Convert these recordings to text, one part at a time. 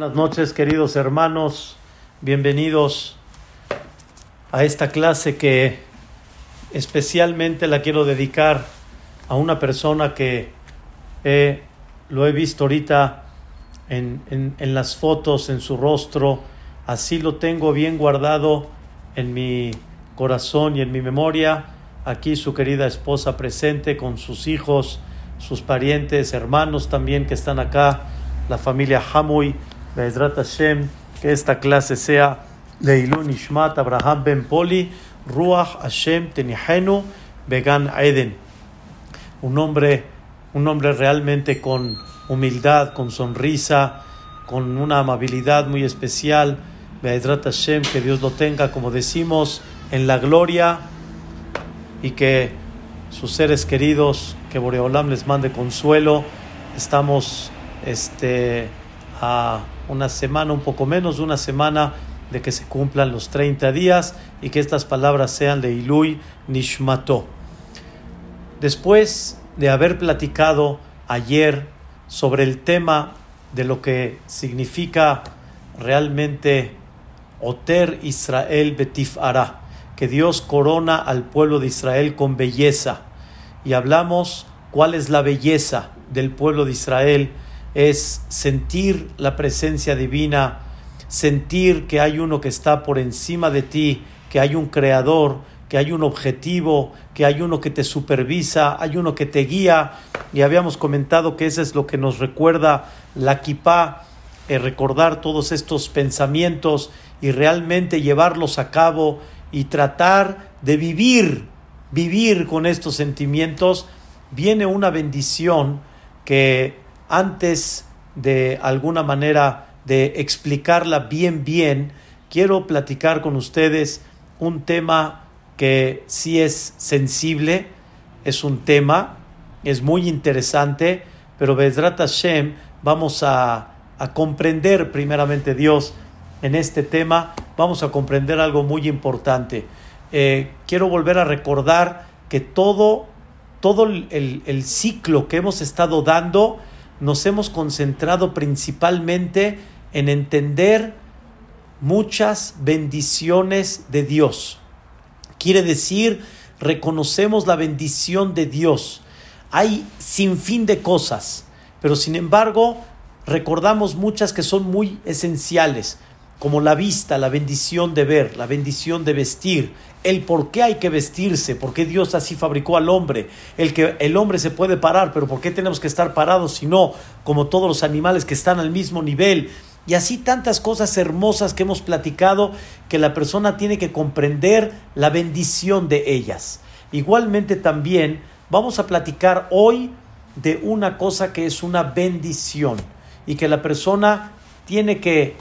Buenas noches, queridos hermanos. Bienvenidos a esta clase que especialmente la quiero dedicar a una persona que lo he visto ahorita en, en las fotos, en su rostro. Así lo tengo bien guardado en mi corazón y en mi memoria. Aquí su querida esposa presente con sus hijos, sus parientes, hermanos también que están acá, la familia Hamuy Hashem, que esta clase sea Leilun Ishmat Abraham Ben Poli, Ruach Hashem Tenihenu Began Eden. Un hombre, un hombre realmente con humildad, con sonrisa, con una amabilidad muy especial. Hashem, que Dios lo tenga, como decimos, en la gloria y que sus seres queridos, que Boreolam les mande consuelo. Estamos este, a una semana, un poco menos de una semana de que se cumplan los 30 días y que estas palabras sean de Ilui Nishmato. Después de haber platicado ayer sobre el tema de lo que significa realmente Oter Israel Betif Ara, que Dios corona al pueblo de Israel con belleza, y hablamos cuál es la belleza del pueblo de Israel, es sentir la presencia divina, sentir que hay uno que está por encima de ti, que hay un creador, que hay un objetivo, que hay uno que te supervisa, hay uno que te guía. Y habíamos comentado que eso es lo que nos recuerda la kipá, eh, recordar todos estos pensamientos y realmente llevarlos a cabo y tratar de vivir, vivir con estos sentimientos. Viene una bendición que antes de alguna manera de explicarla bien, bien, quiero platicar con ustedes un tema que sí es sensible, es un tema, es muy interesante, pero Bezrat Hashem vamos a, a comprender primeramente Dios en este tema, vamos a comprender algo muy importante. Eh, quiero volver a recordar que todo, todo el, el ciclo que hemos estado dando, nos hemos concentrado principalmente en entender muchas bendiciones de Dios. Quiere decir, reconocemos la bendición de Dios. Hay sin fin de cosas, pero sin embargo, recordamos muchas que son muy esenciales, como la vista, la bendición de ver, la bendición de vestir, el por qué hay que vestirse, por qué Dios así fabricó al hombre, el que el hombre se puede parar, pero por qué tenemos que estar parados si no como todos los animales que están al mismo nivel. Y así tantas cosas hermosas que hemos platicado que la persona tiene que comprender la bendición de ellas. Igualmente también vamos a platicar hoy de una cosa que es una bendición y que la persona tiene que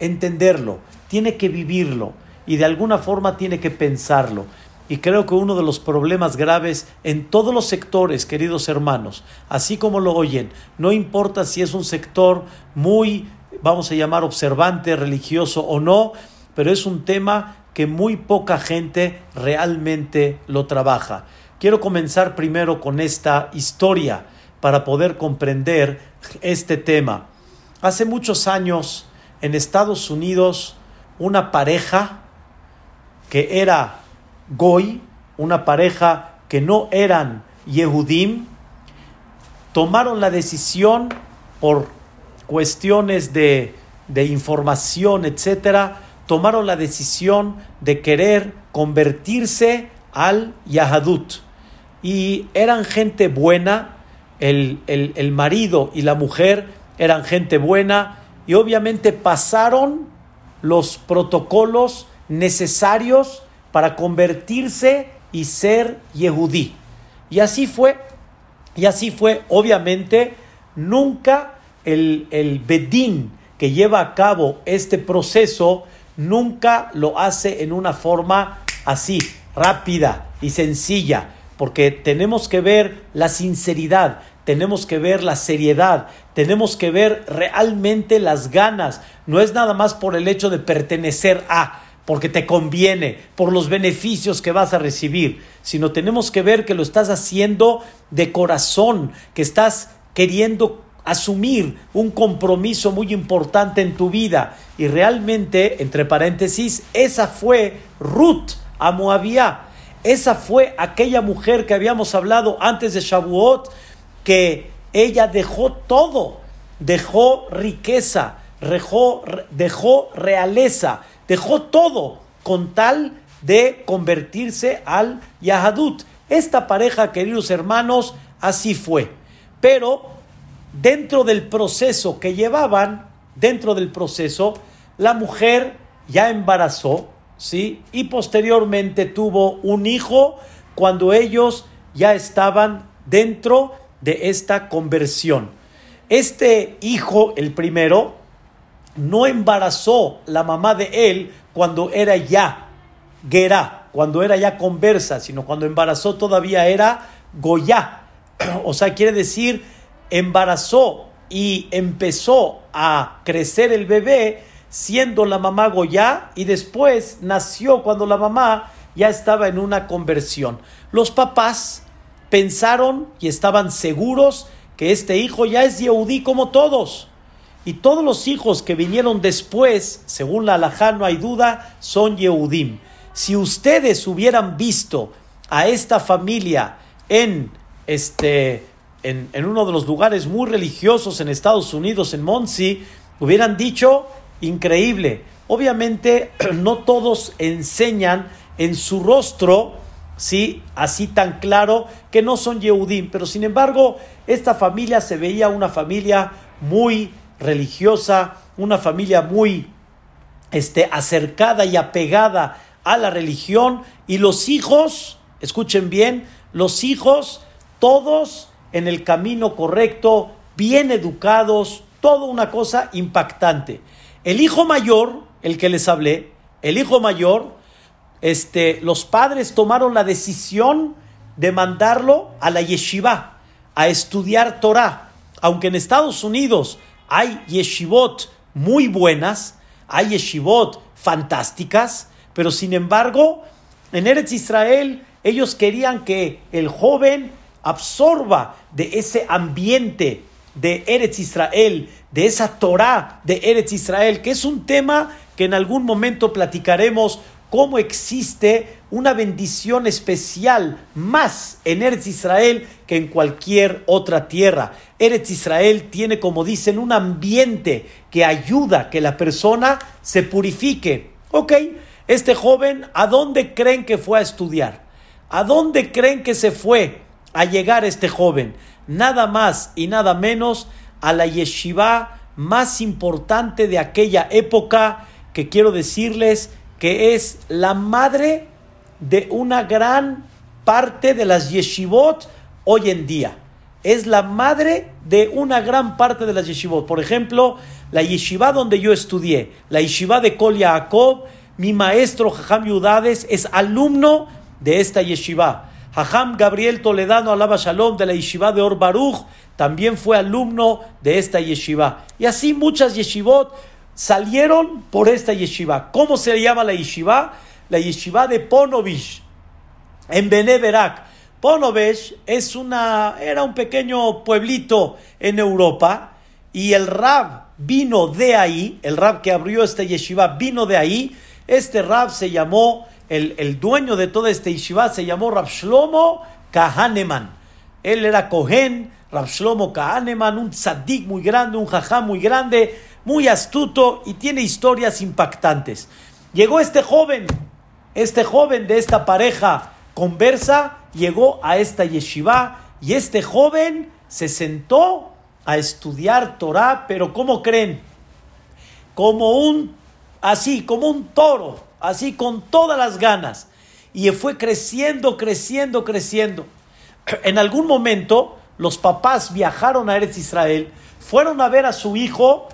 entenderlo, tiene que vivirlo y de alguna forma tiene que pensarlo. Y creo que uno de los problemas graves en todos los sectores, queridos hermanos, así como lo oyen, no importa si es un sector muy, vamos a llamar, observante, religioso o no, pero es un tema que muy poca gente realmente lo trabaja. Quiero comenzar primero con esta historia para poder comprender este tema. Hace muchos años en Estados Unidos una pareja que era Goy, una pareja que no eran Yehudim, tomaron la decisión por cuestiones de, de información, etcétera, tomaron la decisión de querer convertirse al Yahadut. Y eran gente buena, el, el, el marido y la mujer eran gente buena, y obviamente pasaron los protocolos necesarios para convertirse y ser Yehudí. Y así fue, y así fue, obviamente, nunca el, el Bedín que lleva a cabo este proceso, nunca lo hace en una forma así, rápida y sencilla, porque tenemos que ver la sinceridad, tenemos que ver la seriedad, tenemos que ver realmente las ganas, no es nada más por el hecho de pertenecer a, porque te conviene, por los beneficios que vas a recibir, sino tenemos que ver que lo estás haciendo de corazón, que estás queriendo asumir un compromiso muy importante en tu vida. Y realmente, entre paréntesis, esa fue Ruth a. Esa fue aquella mujer que habíamos hablado antes de Shavuot, que ella dejó todo, dejó riqueza, dejó, dejó realeza, dejó todo con tal de convertirse al Yahadut. Esta pareja, queridos hermanos, así fue. Pero dentro del proceso que llevaban, dentro del proceso, la mujer ya embarazó, ¿sí? Y posteriormente tuvo un hijo cuando ellos ya estaban dentro de esta conversión. Este hijo, el primero, no embarazó la mamá de él cuando era ya Gerá, cuando era ya conversa, sino cuando embarazó todavía era Goya. O sea, quiere decir embarazó y empezó a crecer el bebé siendo la mamá Goya y después nació cuando la mamá ya estaba en una conversión. Los papás pensaron y estaban seguros que este hijo ya es Yehudí como todos. Y todos los hijos que vinieron después, según la alajá no hay duda, son Yehudim. Si ustedes hubieran visto a esta familia en este en, uno de los lugares muy religiosos en Estados Unidos, en Monsi, hubieran dicho, increíble. Obviamente no todos enseñan en su rostro, ¿sí? así tan claro, que no son Yehudim, pero sin embargo esta familia se veía una familia muy religiosa, una familia muy este, acercada y apegada a la religión, y los hijos, escuchen bien, los hijos, todos en el camino correcto, bien educados, toda una cosa impactante. El hijo mayor, el que les hablé, el hijo mayor, este, los padres tomaron la decisión de mandarlo a la yeshiva, a estudiar Torah. Aunque en Estados Unidos hay yeshivot muy buenas, hay yeshivot fantásticas, pero sin embargo, en Eretz Israel ellos querían que el joven absorba de ese ambiente de Eretz Israel, de esa Torah de Eretz Israel, que es un tema que en algún momento platicaremos cómo existe una bendición especial más en Eretz Israel que en cualquier otra tierra. Eretz Israel tiene, como dicen, un ambiente que ayuda a que la persona se purifique. Ok, este joven, ¿a dónde creen que fue a estudiar? ¿A dónde creen que se fue? a llegar este joven, nada más y nada menos a la yeshiva más importante de aquella época, que quiero decirles que es la madre de una gran parte de las yeshivot hoy en día. Es la madre de una gran parte de las yeshivot. Por ejemplo, la yeshiva donde yo estudié, la yeshiva de Kol Yaakov, mi maestro Jajam Yudades es alumno de esta yeshiva. Hajam Gabriel Toledano Alaba Shalom de la yeshiva de Or Baruch también fue alumno de esta yeshiva. Y así muchas yeshivot salieron por esta yeshiva. ¿Cómo se llama la yeshiva? La yeshiva de Ponovich en Beneverak. Ponovich es una, era un pequeño pueblito en Europa y el Rab vino de ahí, el Rab que abrió esta yeshiva vino de ahí. Este Rab se llamó el, dueño de toda esta yeshiva se llamó Rav Shlomo Kahaneman. Él era Kohen, Rav Shlomo Kahaneman, un tzaddik muy grande, un jajá muy grande, muy astuto y tiene historias impactantes. Llegó este joven, este joven de esta pareja conversa, llegó a esta yeshiva y este joven se sentó a estudiar Torah, pero ¿cómo creen? Como un, así, como un toro así con todas las ganas. Y fue creciendo, creciendo, creciendo. En algún momento los papás viajaron a Eretz Israel, fueron a ver a su hijo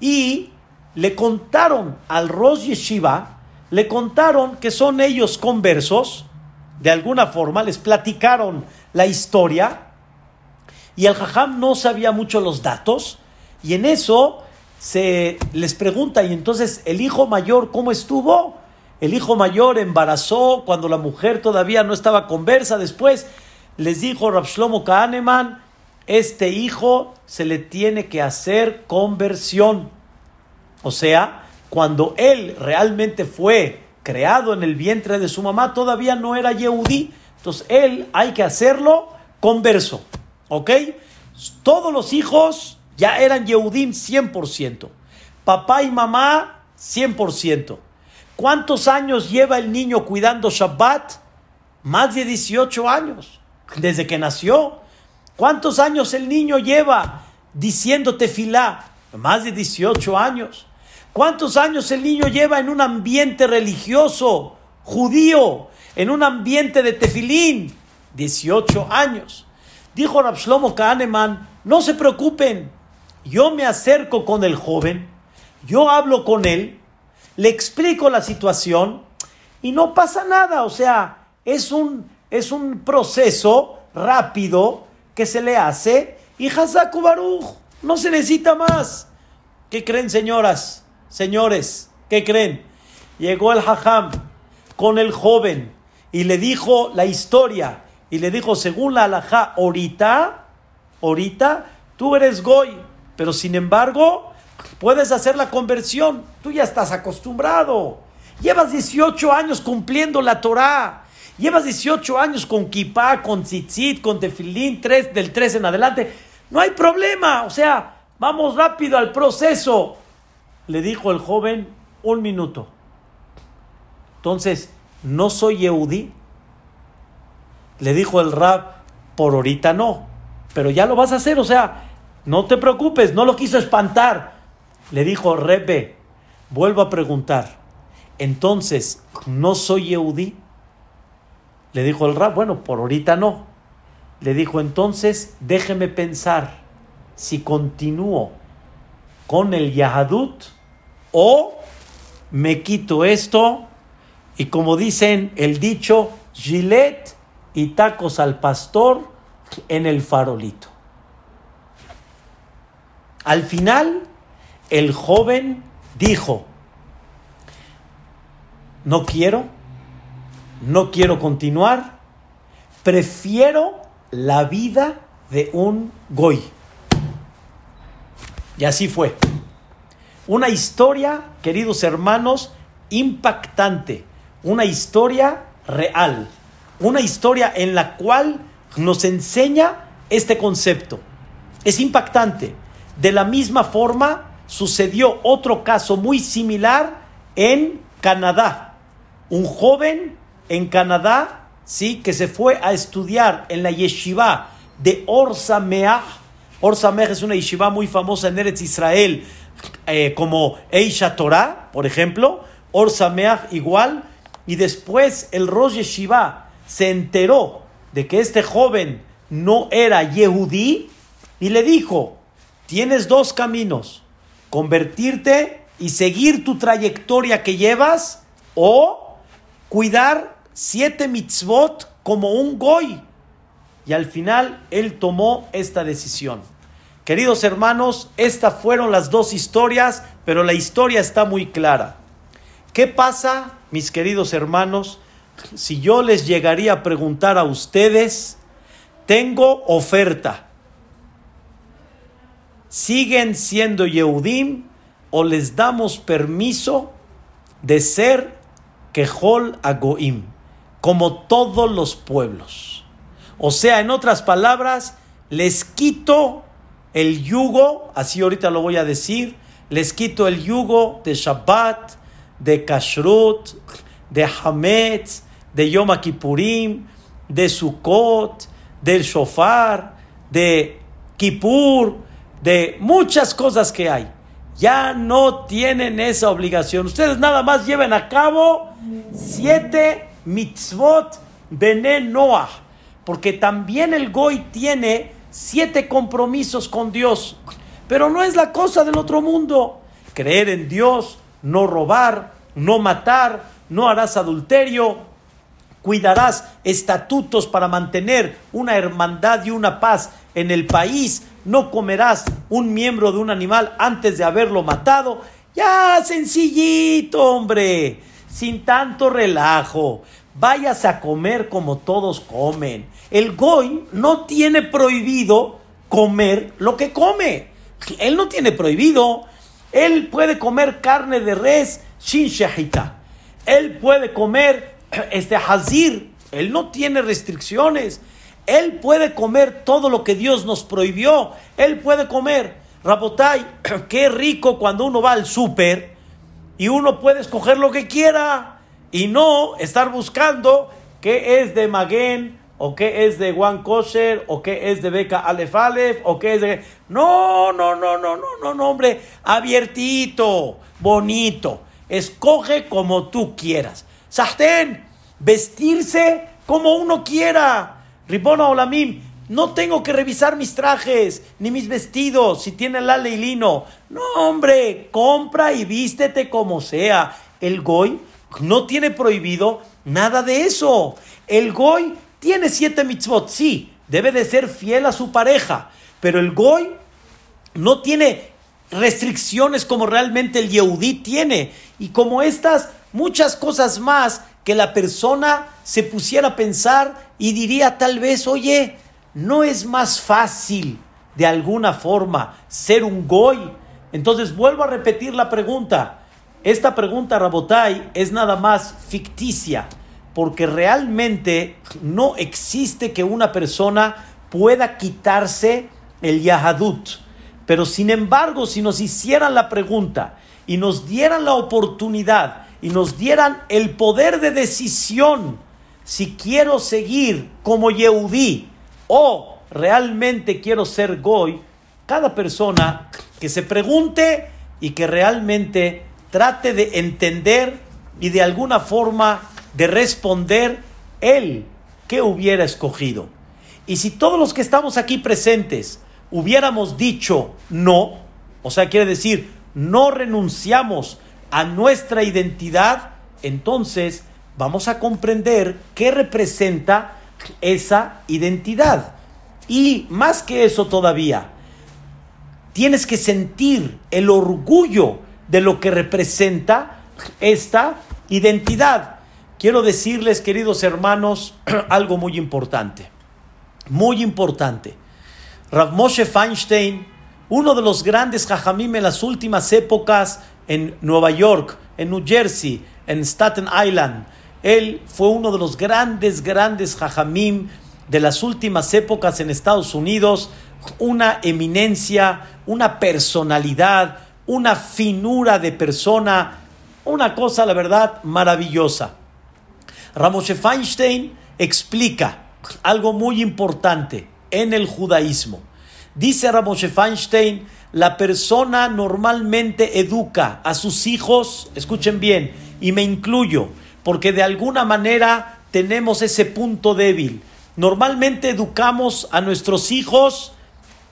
y le contaron al Rosh Yeshiva, le contaron que son ellos conversos, de alguna forma les platicaron la historia. Y el Jajam no sabía mucho los datos. Y en eso se les pregunta y entonces el hijo mayor cómo estuvo el hijo mayor embarazó cuando la mujer todavía no estaba conversa. Después. Les dijo Rabshlomo Kahneman, este hijo se le tiene que hacer conversión. O sea, cuando él realmente fue creado en el vientre de su mamá, todavía no era Yehudí. Entonces, él hay que hacerlo converso. ¿Ok? Todos los hijos ya eran Yehudim 100%. Papá y mamá 100%. ¿Cuántos años lleva el niño cuidando Shabbat? Más de 18 años, desde que nació. ¿Cuántos años el niño lleva diciendo tefilá? Más de 18 años. ¿Cuántos años el niño lleva en un ambiente religioso, judío, en un ambiente de tefilín? 18 años. Dijo Rabshlomo Kahneman, no se preocupen, yo me acerco con el joven, yo hablo con él, le explico la situación y no pasa nada, o sea, es un, es un proceso rápido se le hace y Hazaku Baruch, no se necesita más. ¿Qué creen, señoras? Señores, ¿qué creen? Llegó el hajam con el joven y le dijo la historia y le dijo, según la alajá, ahorita, ahorita, tú eres goy, pero sin embargo, puedes hacer la conversión, tú ya estás acostumbrado. Llevas 18 años cumpliendo la Torah. Llevas 18 años con kippah, con tzitzit, con tefilín, 3, del 3 en adelante. No hay problema. O sea, vamos rápido al proceso le dijo el joven, un minuto. Entonces, ¿no soy Yehudí? Le dijo el rab, por ahorita no, pero ya lo vas a hacer, o sea, no te preocupes, no lo quiso espantar. Le dijo, Rebe, vuelvo a preguntar, entonces, ¿no soy Yehudí? Le dijo el rab, bueno, por ahorita no. Le dijo, entonces, déjeme pensar, si continúo con el Yahadut, o me quito esto y como dicen el dicho, gilet y tacos al pastor en el farolito. Al final, el joven dijo, no quiero, no quiero continuar, prefiero la vida de un goy. Y así fue. Una historia, queridos hermanos, impactante, una historia real, una historia en la cual nos enseña este concepto. Es impactante. De la misma forma, sucedió otro caso muy similar en Canadá. Un joven en Canadá, sí, que se fue a estudiar en la yeshiva de Orsa Meah. Orsa Meah es una yeshiva muy famosa en Eretz Israel, eh, como Eisha Torah, por ejemplo, Or igual, y después el Rosh Yeshiva se enteró de que este joven no era Yehudí y le dijo, tienes dos caminos, convertirte y seguir tu trayectoria que llevas o cuidar siete mitzvot como un goy. Y al final él tomó esta decisión. Queridos hermanos, estas fueron las dos historias, pero la historia está muy clara. ¿Qué pasa, mis queridos hermanos, si yo les llegaría a preguntar a ustedes, tengo oferta? ¿Siguen siendo Yehudim o les damos permiso de ser Kehol Agoim, como todos los pueblos? O sea, en otras palabras, les quito el yugo, así ahorita lo voy a decir, les quito el yugo de Shabbat, de Kashrut, de Hametz, de Yom Kippurim, de Sukkot, del Shofar, de Kippur, de muchas cosas que hay. Ya no tienen esa obligación. Ustedes nada más lleven a cabo siete mitzvot bene Noah, porque también el Goy tiene siete compromisos con Dios. Pero no es la cosa del otro mundo. Creer en Dios, no robar, no matar, no harás adulterio, cuidarás estatutos para mantener una hermandad y una paz en el país, no comerás un miembro de un animal antes de haberlo matado. Ya, sencillito, hombre, sin tanto relajo. Váyase a comer como todos comen. El Goy no tiene prohibido comer lo que come. Él no tiene prohibido. Él puede comer carne de res sin shahita. Él puede comer este hazir. Él no tiene restricciones. Él puede comer todo lo que Dios nos prohibió. Él puede comer. Rabotai, qué rico cuando uno va al súper y uno puede escoger lo que quiera y no estar buscando qué es de Maguen o qué es de Juan Kosher o qué es de Beca Alef o qué es de... No, no, no, no, no, no, no, hombre, abiertito, bonito. Escoge como tú quieras. Sahten, vestirse como uno quiera. Ribona Olamim, no tengo que revisar mis trajes, ni mis vestidos, si tiene la y lino. No, hombre, compra y vístete como sea. El Goy no tiene prohibido nada de eso. El Goy tiene siete mitzvot, sí, debe de ser fiel a su pareja, pero el Goy no tiene restricciones como realmente el Yehudí tiene. Y como estas, muchas cosas más que la persona se pusiera a pensar y diría tal vez, oye, ¿no es más fácil de alguna forma ser un goy? Entonces vuelvo a repetir la pregunta. Esta pregunta, Rabotai, es nada más ficticia, porque realmente no existe que una persona pueda quitarse el Yahadut. Pero sin embargo, si nos hicieran la pregunta y nos dieran la oportunidad y nos dieran el poder de decisión, si quiero seguir como Yehudí o realmente quiero ser Goy, cada persona que se pregunte y que realmente trate de entender y de alguna forma de responder él que hubiera escogido. Y si todos los que estamos aquí presentes hubiéramos dicho no, o sea, quiere decir, no renunciamos a nuestra identidad, entonces vamos a comprender qué representa esa identidad. Y más que eso todavía, tienes que sentir el orgullo de lo que representa esta identidad. Quiero decirles, queridos hermanos, algo muy importante. Muy importante. Rav Moshe Feinstein, uno de los grandes jajamim en las últimas épocas en Nueva York, en New Jersey, en Staten Island, él fue uno de los grandes, grandes jajamim de las últimas épocas en Estados Unidos, una eminencia, una personalidad, una finura de persona, una cosa, la verdad, maravillosa. Ramoshe Feinstein explica algo muy importante en el judaísmo. Dice Ramoshe Feinstein, la persona normalmente educa a sus hijos, escuchen bien, y me incluyo, porque de alguna manera tenemos ese punto débil. Normalmente educamos a nuestros hijos,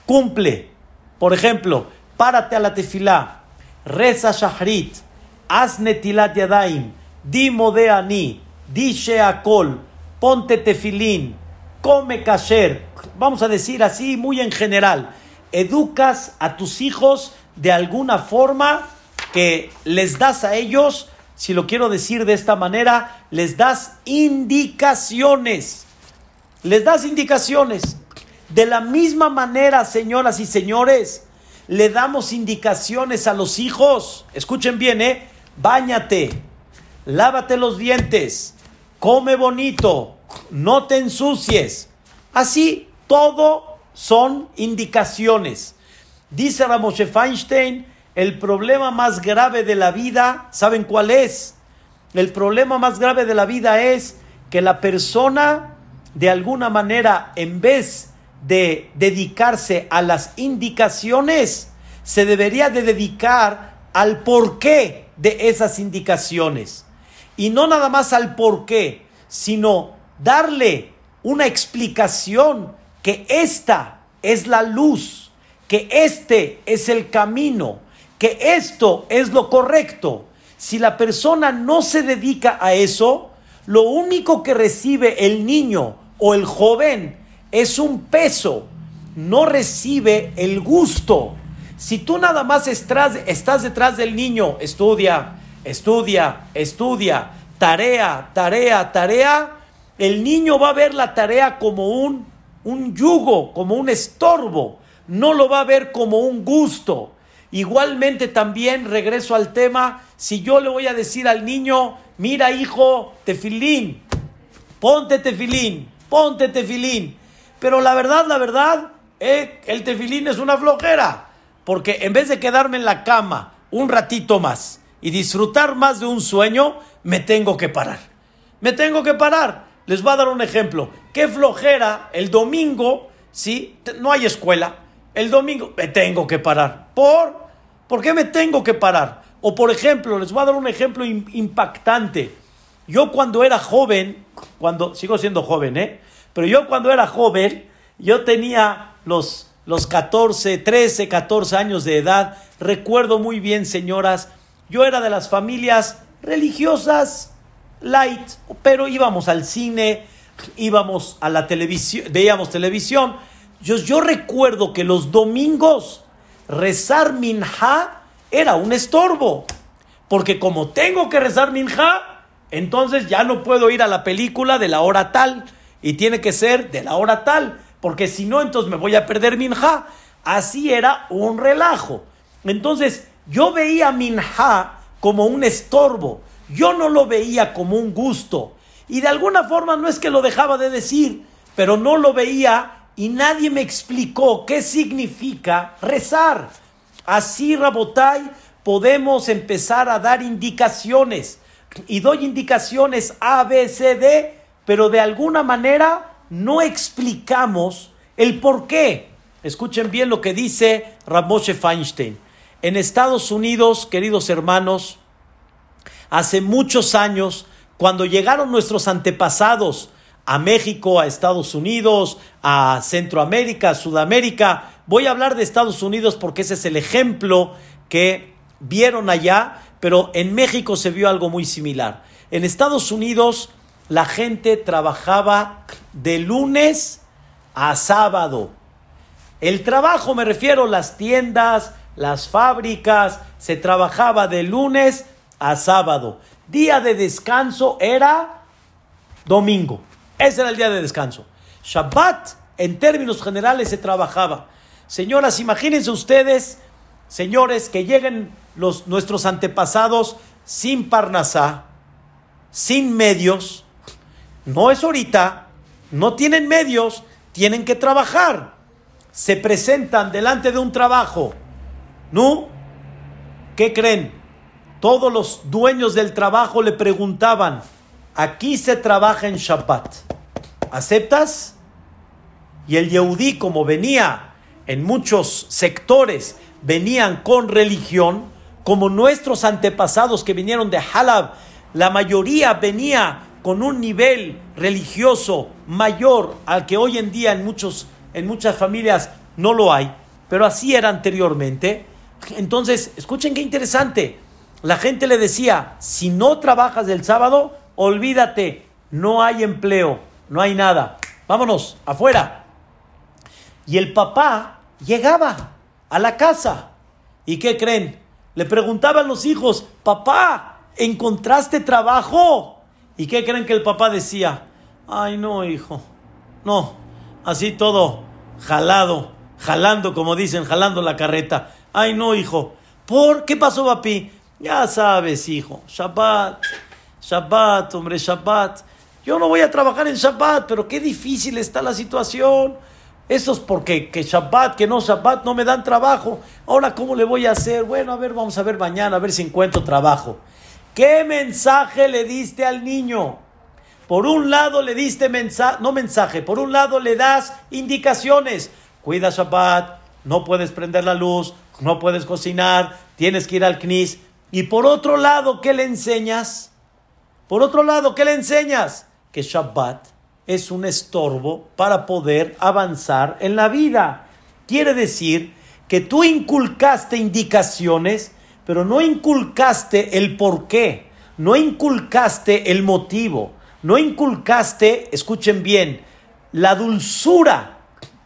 cumple. Por ejemplo, párate a la tefilá, reza shahrit, haz netilat yadaim, di modeani, di sheakol, ponte tefilín, come kasher. Vamos a decir así muy en general. Educas a tus hijos de alguna forma que les das a ellos si lo quiero decir de esta manera, les das indicaciones. Les das indicaciones. De la misma manera, señoras y señores, le damos indicaciones a los hijos. Escuchen bien, ¿eh? Báñate, lávate los dientes, come bonito, no te ensucies. Así, todo son indicaciones. Dice Ramoshe Feinstein, el problema más grave de la vida, ¿saben cuál es? El problema más grave de la vida es que la persona, de alguna manera, en vez de dedicarse a las indicaciones, se debería de dedicar al porqué de esas indicaciones. Y no nada más al porqué, sino darle una explicación que esta es la luz, que este es el camino, que esto es lo correcto. Si la persona no se dedica a eso, lo único que recibe el niño o el joven es un peso, no recibe el gusto. Si tú nada más estás, estás detrás del niño, estudia, estudia, estudia, tarea, tarea, tarea, el niño va a ver la tarea como un, un yugo, como un estorbo. no lo va a ver como un gusto. Igualmente también regreso al tema, si yo le voy a decir al niño, mira hijo, tefilín, ponte tefilín, ponte tefilín. Pero la verdad, la verdad, eh, el tefilín es una flojera, porque en vez de quedarme en la cama un ratito más y disfrutar más de un sueño, me tengo que parar. Me tengo que parar. Les voy a dar un ejemplo. Qué flojera el domingo, ¿sí? No hay escuela. El domingo me tengo que parar. ¿Por? ¿Por qué me tengo que parar? O por ejemplo, les voy a dar un ejemplo impactante. Yo cuando era joven, cuando sigo siendo joven, ¿eh? Pero yo cuando era joven, yo tenía los, los 14, 13, 14 años de edad. Recuerdo muy bien, señoras, yo era de las familias religiosas light, pero íbamos al cine, íbamos a la televisión, veíamos televisión. Yo, yo recuerdo que los domingos rezar minja era un estorbo, porque como tengo que rezar minja, entonces ya no puedo ir a la película de la hora tal y tiene que ser de la hora tal, porque si no entonces me voy a perder minja. Así era un relajo. Entonces yo veía minja como un estorbo. Yo no lo veía como un gusto. Y de alguna forma no es que lo dejaba de decir, pero no lo veía y nadie me explicó qué significa rezar. Así, Rabotai, podemos empezar a dar indicaciones. Y doy indicaciones A, B, C, D, pero de alguna manera no explicamos el por qué. Escuchen bien lo que dice Ramoshe Feinstein. En Estados Unidos, queridos hermanos, hace muchos años, cuando llegaron nuestros antepasados a México, a Estados Unidos, a Centroamérica, a Sudamérica, voy a hablar de Estados Unidos porque ese es el ejemplo que vieron allá, pero en México se vio algo muy similar. En Estados Unidos la gente trabajaba de lunes a sábado. El trabajo, me refiero, las tiendas, las fábricas, se trabajaba de lunes a sábado. Día de descanso era domingo. Ese era el día de descanso. Shabbat, en términos generales, se trabajaba. Señoras, imagínense ustedes, señores, que lleguen los, nuestros antepasados sin parnasá, sin medios. No es ahorita, no tienen medios, tienen que trabajar. Se presentan delante de un trabajo ¿No? ¿Qué creen? Todos los dueños del trabajo le preguntaban, aquí se trabaja en Shabbat, ¿aceptas? Y el Yehudí, como venía en muchos sectores, venían con religión, como nuestros antepasados que vinieron de Halab, la mayoría venía con un nivel religioso mayor al que hoy en día en, muchos, en muchas familias no lo hay, pero así era anteriormente. Entonces, escuchen qué interesante. La gente le decía, si no trabajas el sábado, olvídate, no hay empleo, no hay nada. Vámonos, afuera. Y el papá llegaba a la casa. ¿Y qué creen? Le preguntaban los hijos, papá, ¿encontraste trabajo? ¿Y qué creen que el papá decía? Ay, no, hijo, no, así todo jalado, jalando, como dicen, jalando la carreta. Ay, no, hijo. ¿Por qué pasó, papi? Ya sabes, hijo. Shabbat. Shabbat, hombre, Shabbat. Yo no voy a trabajar en Shabbat, pero qué difícil está la situación. Eso es porque que Shabbat, que no Shabbat, no me dan trabajo. Ahora, ¿cómo le voy a hacer? Bueno, a ver, vamos a ver mañana, a ver si encuentro trabajo. ¿Qué mensaje le diste al niño? Por un lado le diste mensaje, no mensaje, por un lado le das indicaciones. Cuida Shabbat, no puedes prender la luz, no puedes cocinar, tienes que ir al CNIS. Y por otro lado, ¿qué le enseñas? Por otro lado, ¿qué le enseñas? Que Shabbat es un estorbo para poder avanzar en la vida. Quiere decir que tú inculcaste indicaciones, pero no inculcaste el por qué, no inculcaste el motivo, no inculcaste, escuchen bien, la dulzura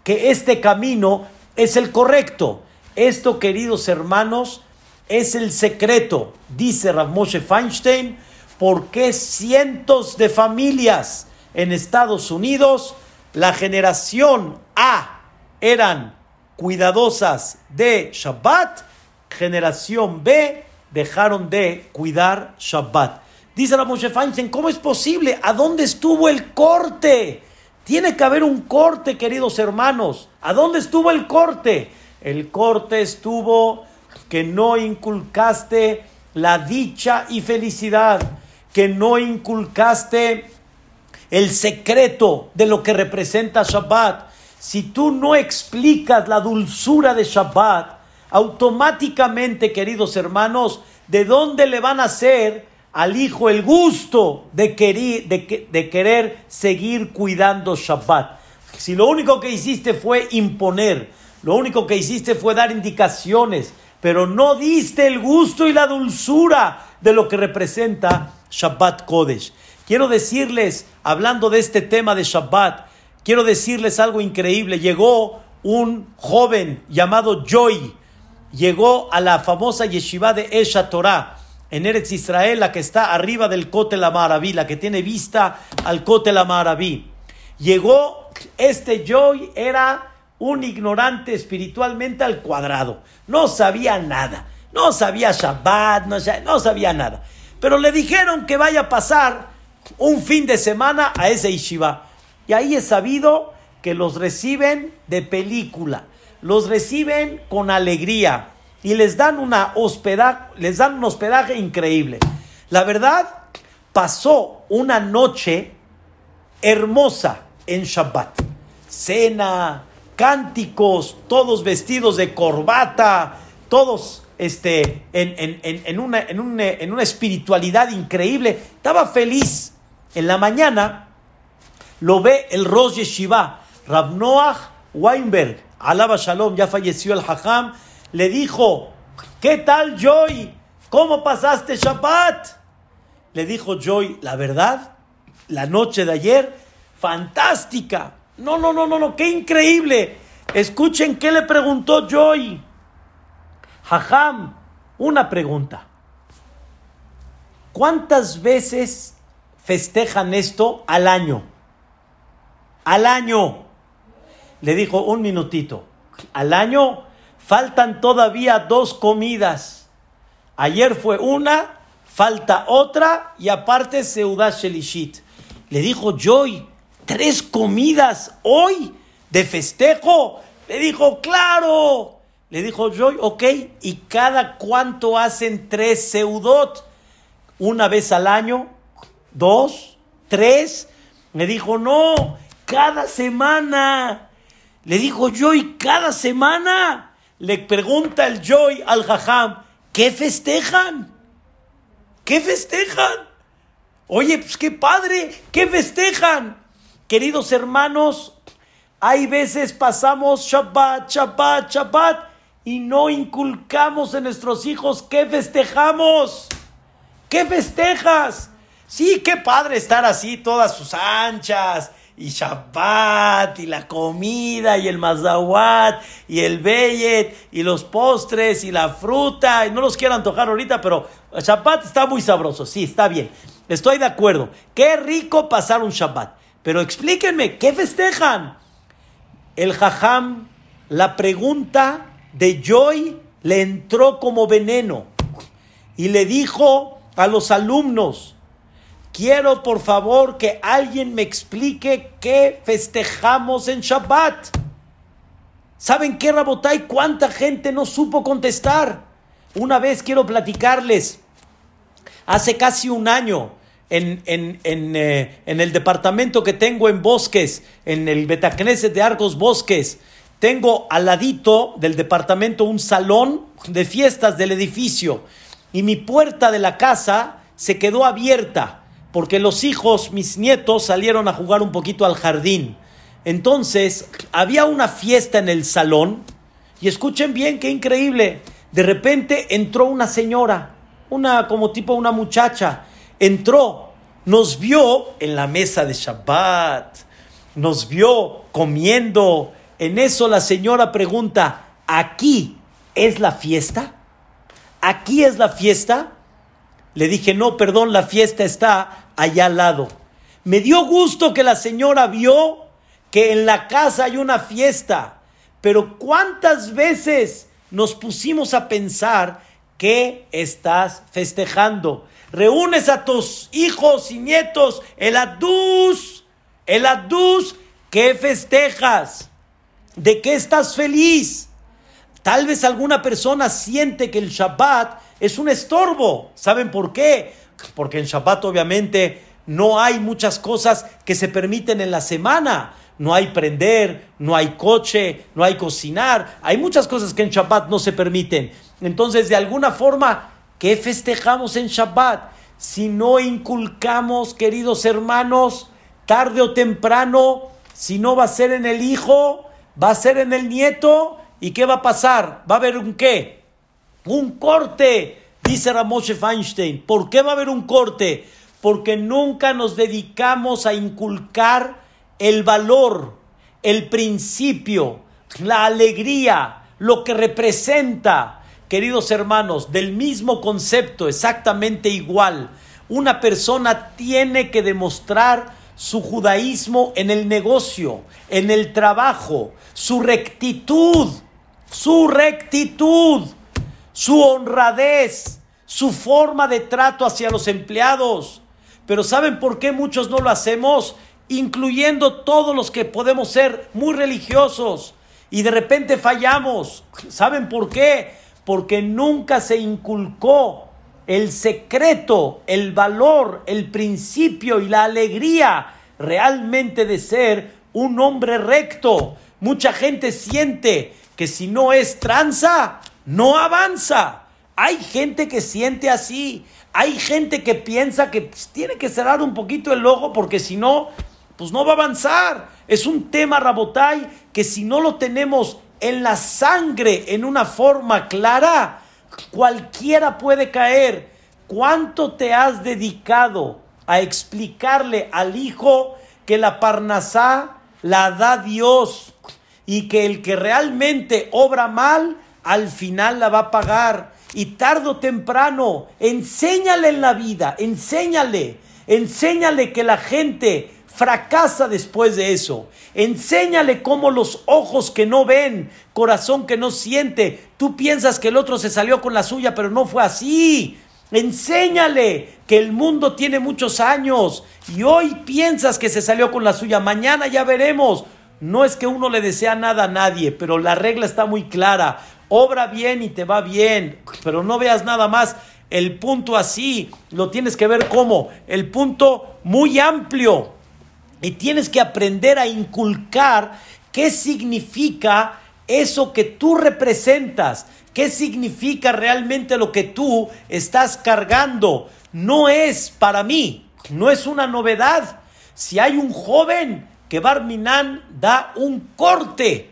que este camino es el correcto. Esto, queridos hermanos, es el secreto, dice Rav Moshe Feinstein, por qué cientos de familias en Estados Unidos, la generación A eran cuidadosas de Shabbat, generación B dejaron de cuidar Shabbat. Dice la Moshe Feinstein, ¿cómo es posible? ¿A dónde estuvo el corte? Tiene que haber un corte, queridos hermanos. ¿A dónde estuvo el corte? El corte estuvo que no inculcaste la dicha y felicidad, que no inculcaste el secreto de lo que representa Shabbat. Si tú no explicas la dulzura de Shabbat, automáticamente, queridos hermanos, ¿de dónde le van a hacer al hijo el gusto de querer, de, querer seguir cuidando Shabbat? Si lo único que hiciste fue imponer, lo único que hiciste fue dar indicaciones, pero no diste el gusto y la dulzura de lo que representa Shabbat Kodesh. Quiero decirles, hablando de este tema de Shabbat, quiero decirles algo increíble. Llegó un joven llamado Joy, llegó a la famosa yeshiva de Esha Torah en Eretz Israel, la que está arriba del Kotel Amaraví, la que tiene vista al Kotel Amaraví. Llegó, este Joy era un ignorante espiritualmente al cuadrado, no sabía nada, no sabía Shabbat, no, no sabía nada. Pero le dijeron que vaya a pasar un fin de semana a ese yeshiva. Y ahí es sabido que los reciben de película los reciben con alegría y les dan, una les dan un hospedaje increíble. La verdad, pasó una noche hermosa en Shabbat. Cena, cánticos, todos vestidos de corbata, todos este, en, una, en, una, espiritualidad increíble. Estaba feliz. En la mañana lo ve el Rosh Yeshiva, Rabnoach Weinberg, Alaba Shalom, ya falleció el Hajam, le dijo, ¿qué tal Joy? ¿Cómo pasaste Shabbat? Le dijo Joy, la verdad, la noche de ayer, fantástica. No, no, no, no, no, qué increíble. Escuchen qué le preguntó Joy. Hajam, una pregunta. ¿Cuántas veces festejan esto al año? Al año le dijo un minutito. Al año faltan todavía dos comidas. Ayer fue una, falta otra y aparte Seudah Shelishit. Le dijo Joy, tres comidas hoy de festejo. Le dijo, claro. Le dijo Joy, ok. ¿Y cada cuánto hacen tres seudot? ¿Una vez al año? ¿Dos? ¿Tres? Me dijo, no, cada semana. Le dijo Joy, cada semana le pregunta el Joy al Jajam, ¿qué festejan? ¿Qué festejan? Oye, pues qué padre, ¿qué festejan? Queridos hermanos, hay veces pasamos Shabbat, Shabbat, Shabbat y no inculcamos en nuestros hijos qué festejamos. ¿Qué festejas? Sí, qué padre estar así, todas sus anchas y Shabbat, y la comida, y el mazawat, y el beyet, y los postres, y la fruta, no los quiero antojar ahorita, pero Shabbat está muy sabroso, sí, está bien, estoy de acuerdo. Qué rico pasar un Shabbat, pero explíquenme, ¿qué festejan? El jajam, la pregunta de Joy le entró como veneno y le dijo a los alumnos, Quiero por favor que alguien me explique qué festejamos en Shabbat. ¿Saben qué, Rabotay? ¿Cuánta gente no supo contestar? Una vez quiero platicarles. Hace casi un año, en, eh, el departamento que tengo en Bosques, en el Betacneset de Argos Bosques, tengo al ladito del departamento un salón de fiestas del edificio y mi puerta de la casa se quedó abierta porque los hijos, mis nietos, salieron a jugar un poquito al jardín. Entonces, había una fiesta en el salón, y escuchen bien, qué increíble. De repente entró una señora, una como tipo una muchacha, entró, nos vio en la mesa de Shabbat, nos vio comiendo. En eso la señora pregunta, ¿aquí es la fiesta? ¿Aquí es la fiesta? Le dije, no, perdón, la fiesta está allá al lado. Me dio gusto que la señora vio que en la casa hay una fiesta, Pero ¿cuántas veces nos pusimos a pensar que estás festejando? Reúnes a tus hijos y nietos, el adus, el adus, ¿qué festejas? ¿De qué estás feliz? Tal vez alguna persona siente que el Shabbat es un estorbo. ¿Saben por qué? Porque en Shabbat obviamente no hay muchas cosas que se permiten en la semana. No hay prender, no hay coche, no hay cocinar. Hay muchas cosas que en Shabbat no se permiten. Entonces, de alguna forma, ¿qué festejamos en Shabbat? Si no inculcamos, queridos hermanos, tarde o temprano, si no va a ser en el hijo, va a ser en el nieto ¿Y qué va a pasar? ¿Va a haber un qué? Un corte, dice Ramoshe Feinstein. ¿Por qué va a haber un corte? Porque nunca nos dedicamos a inculcar el valor, el principio, la alegría, lo que representa, queridos hermanos, del mismo concepto, exactamente igual. Una persona tiene que demostrar su judaísmo en el negocio, en el trabajo, su rectitud su rectitud, su honradez, su forma de trato hacia los empleados. Pero ¿saben por qué muchos no lo hacemos? Incluyendo todos los que podemos ser muy religiosos y de repente fallamos. ¿Saben por qué? Porque nunca se inculcó el secreto, el valor, el principio y la alegría realmente de ser un hombre recto. Mucha gente siente que si no es tranza, no avanza. Hay gente que siente así. Hay gente que piensa que pues, tiene que cerrar un poquito el ojo porque si no, pues no va a avanzar. Es un tema, Rabotay, que si no lo tenemos en la sangre, en una forma clara, cualquiera puede caer. ¿Cuánto te has dedicado a explicarle al hijo que la parnasá la da Dios? y que el que realmente obra mal, al final la va a pagar. Y tarde o temprano, enséñale en la vida, enséñale, enséñale que la gente fracasa después de eso. Enséñale cómo los ojos que no ven, corazón que no siente, tú piensas que el otro se salió con la suya, pero no fue así. Enséñale que el mundo tiene muchos años y hoy piensas que se salió con la suya, mañana ya veremos. No es que uno le desea nada a nadie, pero la regla está muy clara. Obra bien y te va bien, pero no veas nada más el punto así. Lo tienes que ver como el punto muy amplio. Y tienes que aprender a inculcar qué significa eso que tú representas. ¿Qué significa realmente lo que tú estás cargando? No es para mí, no es una novedad. Si hay un joven que Barminan da un corte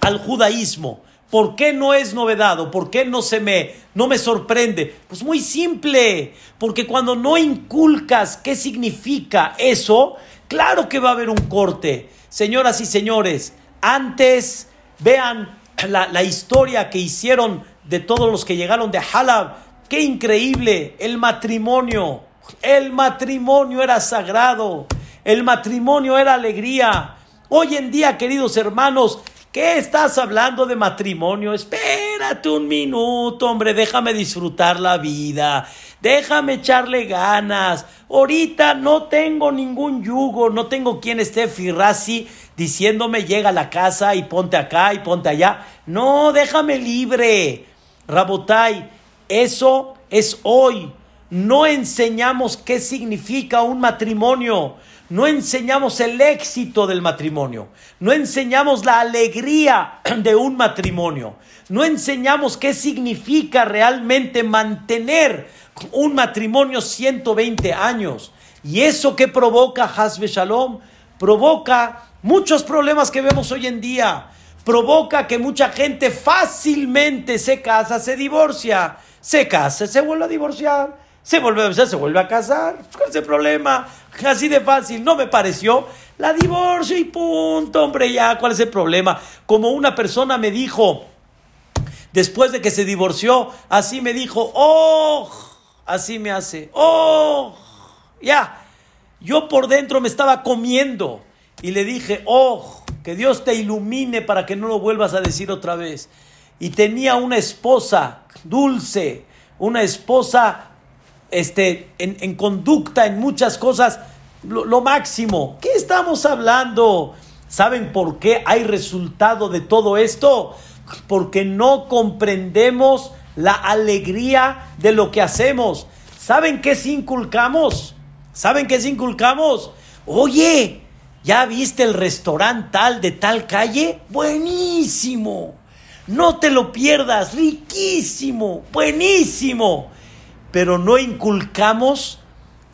al judaísmo. ¿Por qué no es novedad por qué no se me no me sorprende? Pues muy simple, porque cuando no inculcas qué significa eso, claro que va a haber un corte. Señoras y señores, antes vean la, la historia que hicieron de todos los que llegaron de Halab. Qué increíble, el matrimonio. El matrimonio era sagrado. El matrimonio era alegría. Hoy en día, queridos hermanos, ¿qué estás hablando de matrimonio? Espérate un minuto, hombre, déjame disfrutar la vida. Déjame echarle ganas. Ahorita no tengo ningún yugo, no tengo quien esté firrasi diciéndome llega a la casa y ponte acá y ponte allá. No, déjame libre. Rabotai, eso es hoy. No enseñamos qué significa un matrimonio no enseñamos el éxito del matrimonio, no enseñamos la alegría de un matrimonio, no enseñamos qué significa realmente mantener un matrimonio 120 años. Y eso que provoca Hasbe Shalom, provoca muchos problemas que vemos hoy en día, provoca que mucha gente fácilmente se casa, se divorcia, se casa, se vuelve a divorciar se vuelve, se vuelve a casar. ¿Cuál es el problema? Así de fácil, no me pareció. La divorcio y punto, hombre, ya, ¿cuál es el problema? Como una persona me dijo, después de que se divorció, así me dijo, oh, así me hace, oh, ya. Yo por dentro me estaba comiendo y le dije, oh, que Dios te ilumine para que no lo vuelvas a decir otra vez. Y tenía una esposa dulce, una esposa este, en, conducta, en muchas cosas, lo, lo máximo. ¿Qué estamos hablando? ¿Saben por qué hay resultado de todo esto? Porque no comprendemos la alegría de lo que hacemos. ¿Saben qué es inculcamos? ¿Saben qué es inculcamos? Oye, ¿ya viste el restaurante tal de tal calle? Buenísimo. No te lo pierdas, riquísimo, buenísimo. Pero no inculcamos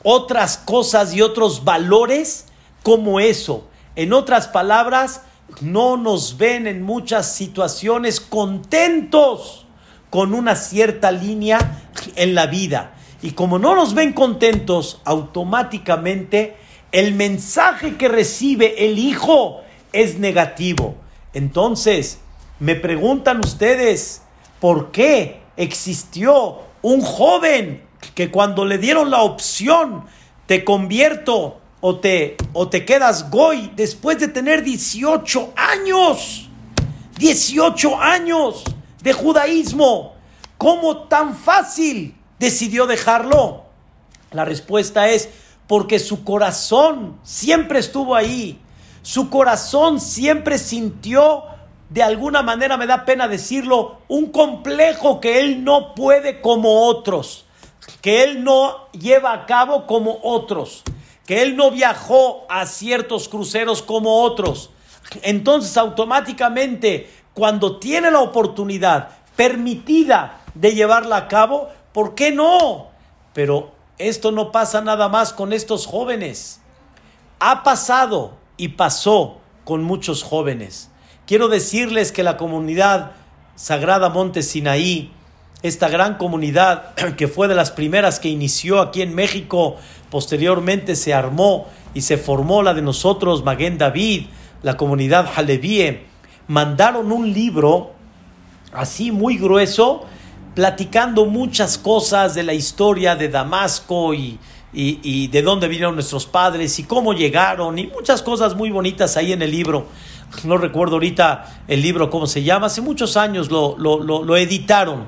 otras cosas y otros valores como eso. En otras palabras, no nos ven en muchas situaciones contentos con una cierta línea en la vida. Y como no nos ven contentos, automáticamente el mensaje que recibe el hijo es negativo. Entonces, me preguntan ustedes, ¿por qué existió un joven que cuando le dieron la opción, te convierto o te, o te quedas goy después de tener 18 años, 18 años de judaísmo, ¿cómo tan fácil decidió dejarlo? La respuesta es porque su corazón siempre estuvo ahí, su corazón siempre sintió de alguna manera me da pena decirlo, un complejo que él no puede como otros, que él no lleva a cabo como otros, que él no viajó a ciertos cruceros como otros. Entonces automáticamente cuando tiene la oportunidad permitida de llevarla a cabo, ¿por qué no? Pero esto no pasa nada más con estos jóvenes. Ha pasado y pasó con muchos jóvenes. Quiero decirles que la comunidad Sagrada Monte Sinaí, esta gran comunidad que fue de las primeras que inició aquí en México, posteriormente se armó y se formó la de nosotros, Maguen David, la comunidad Halevie, mandaron un libro así muy grueso, platicando muchas cosas de la historia de Damasco y, y, y, de dónde vinieron nuestros padres y cómo llegaron y muchas cosas muy bonitas ahí en el libro no recuerdo ahorita el libro cómo se llama, hace muchos años lo, lo, editaron.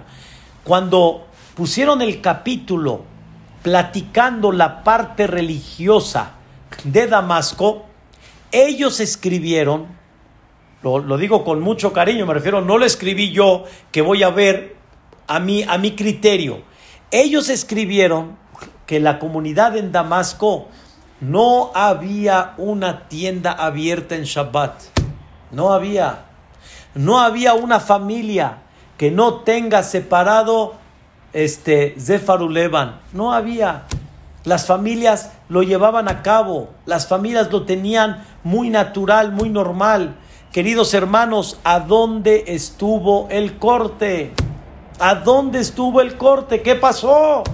Cuando pusieron el capítulo platicando la parte religiosa de Damasco, ellos escribieron, lo, lo, digo con mucho cariño, me refiero, no lo escribí yo, que voy a ver a mi, a mi criterio. Ellos escribieron que la comunidad en Damasco no había una tienda abierta en Shabbat. No había. No había una familia que no tenga separado este Zefarulevan. No había. Las familias lo llevaban a cabo. Las familias lo tenían muy natural, muy normal. Queridos hermanos, ¿a dónde estuvo el corte? ¿A dónde estuvo el corte? ¿Qué pasó?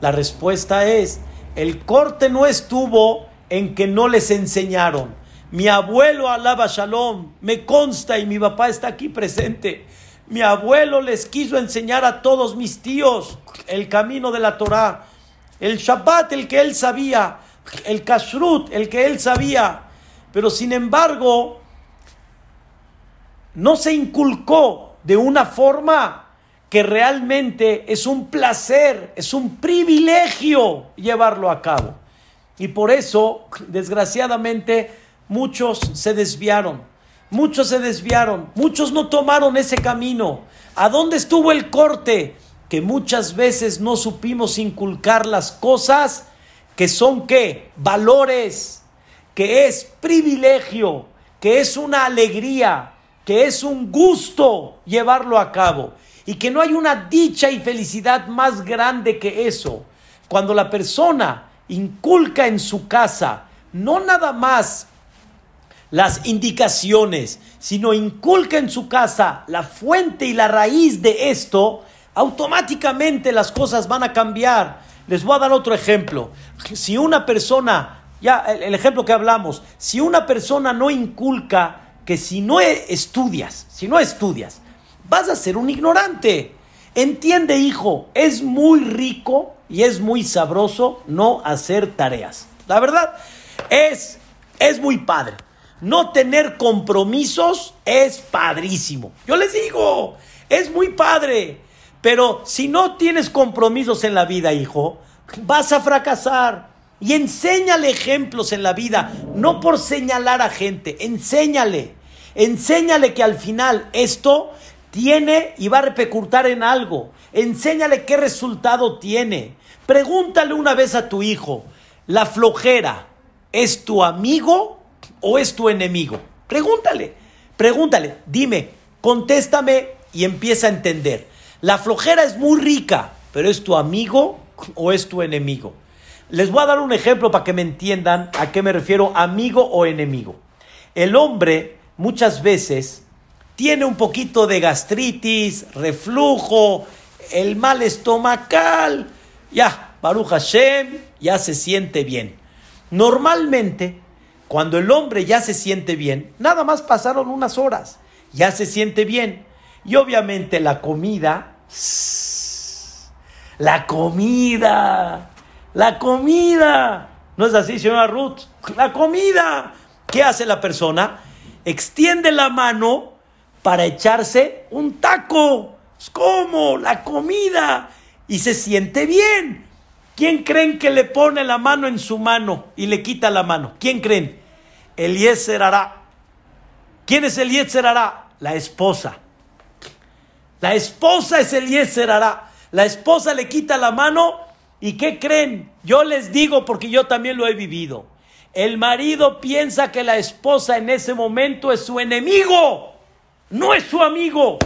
La respuesta es, el corte no estuvo en que no les enseñaron. Mi abuelo alaba shalom, me consta y mi papá está aquí presente. Mi abuelo les quiso enseñar a todos mis tíos el camino de la Torah, el Shabbat, el que él sabía, el Kashrut, el que él sabía. Pero sin embargo, no se inculcó de una forma que realmente es un placer, es un privilegio llevarlo a cabo. Y por eso, desgraciadamente, muchos se desviaron, muchos se desviaron, muchos no tomaron ese camino. ¿A dónde estuvo el corte? Que muchas veces no supimos inculcar las cosas que son qué? Valores, que es privilegio, que es una alegría, que es un gusto llevarlo a cabo y que no hay una dicha y felicidad más grande que eso. Cuando la persona inculca en su casa no nada más las indicaciones, sino inculca en su casa la fuente y la raíz de esto, automáticamente las cosas van a cambiar. Les voy a dar otro ejemplo. Si una persona, ya el ejemplo que hablamos, si una persona no inculca que si no estudias, si no estudias, vas a ser un ignorante. Entiende, hijo, es muy rico y es muy sabroso no hacer tareas. La verdad, es, es muy padre. no tener compromisos es padrísimo. Yo les digo, es muy padre. Pero si no tienes compromisos en la vida, hijo, vas a fracasar. Y enséñale ejemplos en la vida, no por señalar a gente, enséñale. Enséñale que al final esto tiene y va a repercutir en algo. Enséñale qué resultado tiene. Pregúntale una vez a tu hijo, ¿la flojera es tu amigo o es tu enemigo? Pregúntale, pregúntale, dime, contéstame y empieza a entender. La flojera es muy rica, pero ¿es tu amigo o es tu enemigo? Les voy a dar un ejemplo para que me entiendan a qué me refiero, amigo o enemigo. El hombre muchas veces tiene un poquito de gastritis, reflujo, el mal estomacal, ya, Baruch Hashem, ya se siente bien. Normalmente, cuando el hombre ya se siente bien, nada más pasaron unas horas, ya se siente bien. Y obviamente la comida, la comida, la comida, ¿no es así, señora Ruth? La comida. ¿Qué hace la persona? Extiende la mano para echarse un taco. ¿Cómo? La comida. Y se siente bien. ¿Quién creen que le pone la mano en su mano y le quita la mano? ¿Quién creen? Eliezer hará. ¿Quién es Eliezer hará? La esposa. La esposa es Eliezer hará. La esposa le quita la mano y ¿qué creen? Yo les digo porque yo también lo he vivido. El marido piensa que la esposa en ese momento es su enemigo, no es su amigo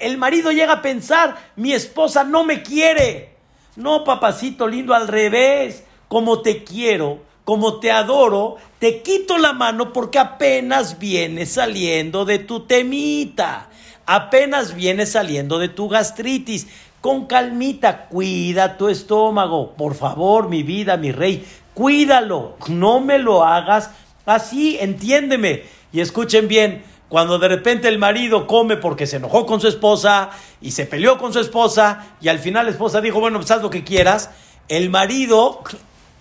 el marido llega a pensar, mi esposa no me quiere. No, papacito lindo, al revés. Como te quiero, como te adoro, te quito la mano porque apenas vienes saliendo de tu temita. Apenas vienes saliendo de tu gastritis. Con calmita, cuida tu estómago. Por favor, mi vida, mi rey, cuídalo. No me lo hagas así, entiéndeme. Y escuchen bien, cuando de repente el marido come porque se enojó con su esposa y se peleó con su esposa y al final la esposa dijo, bueno, pues haz lo que quieras, el marido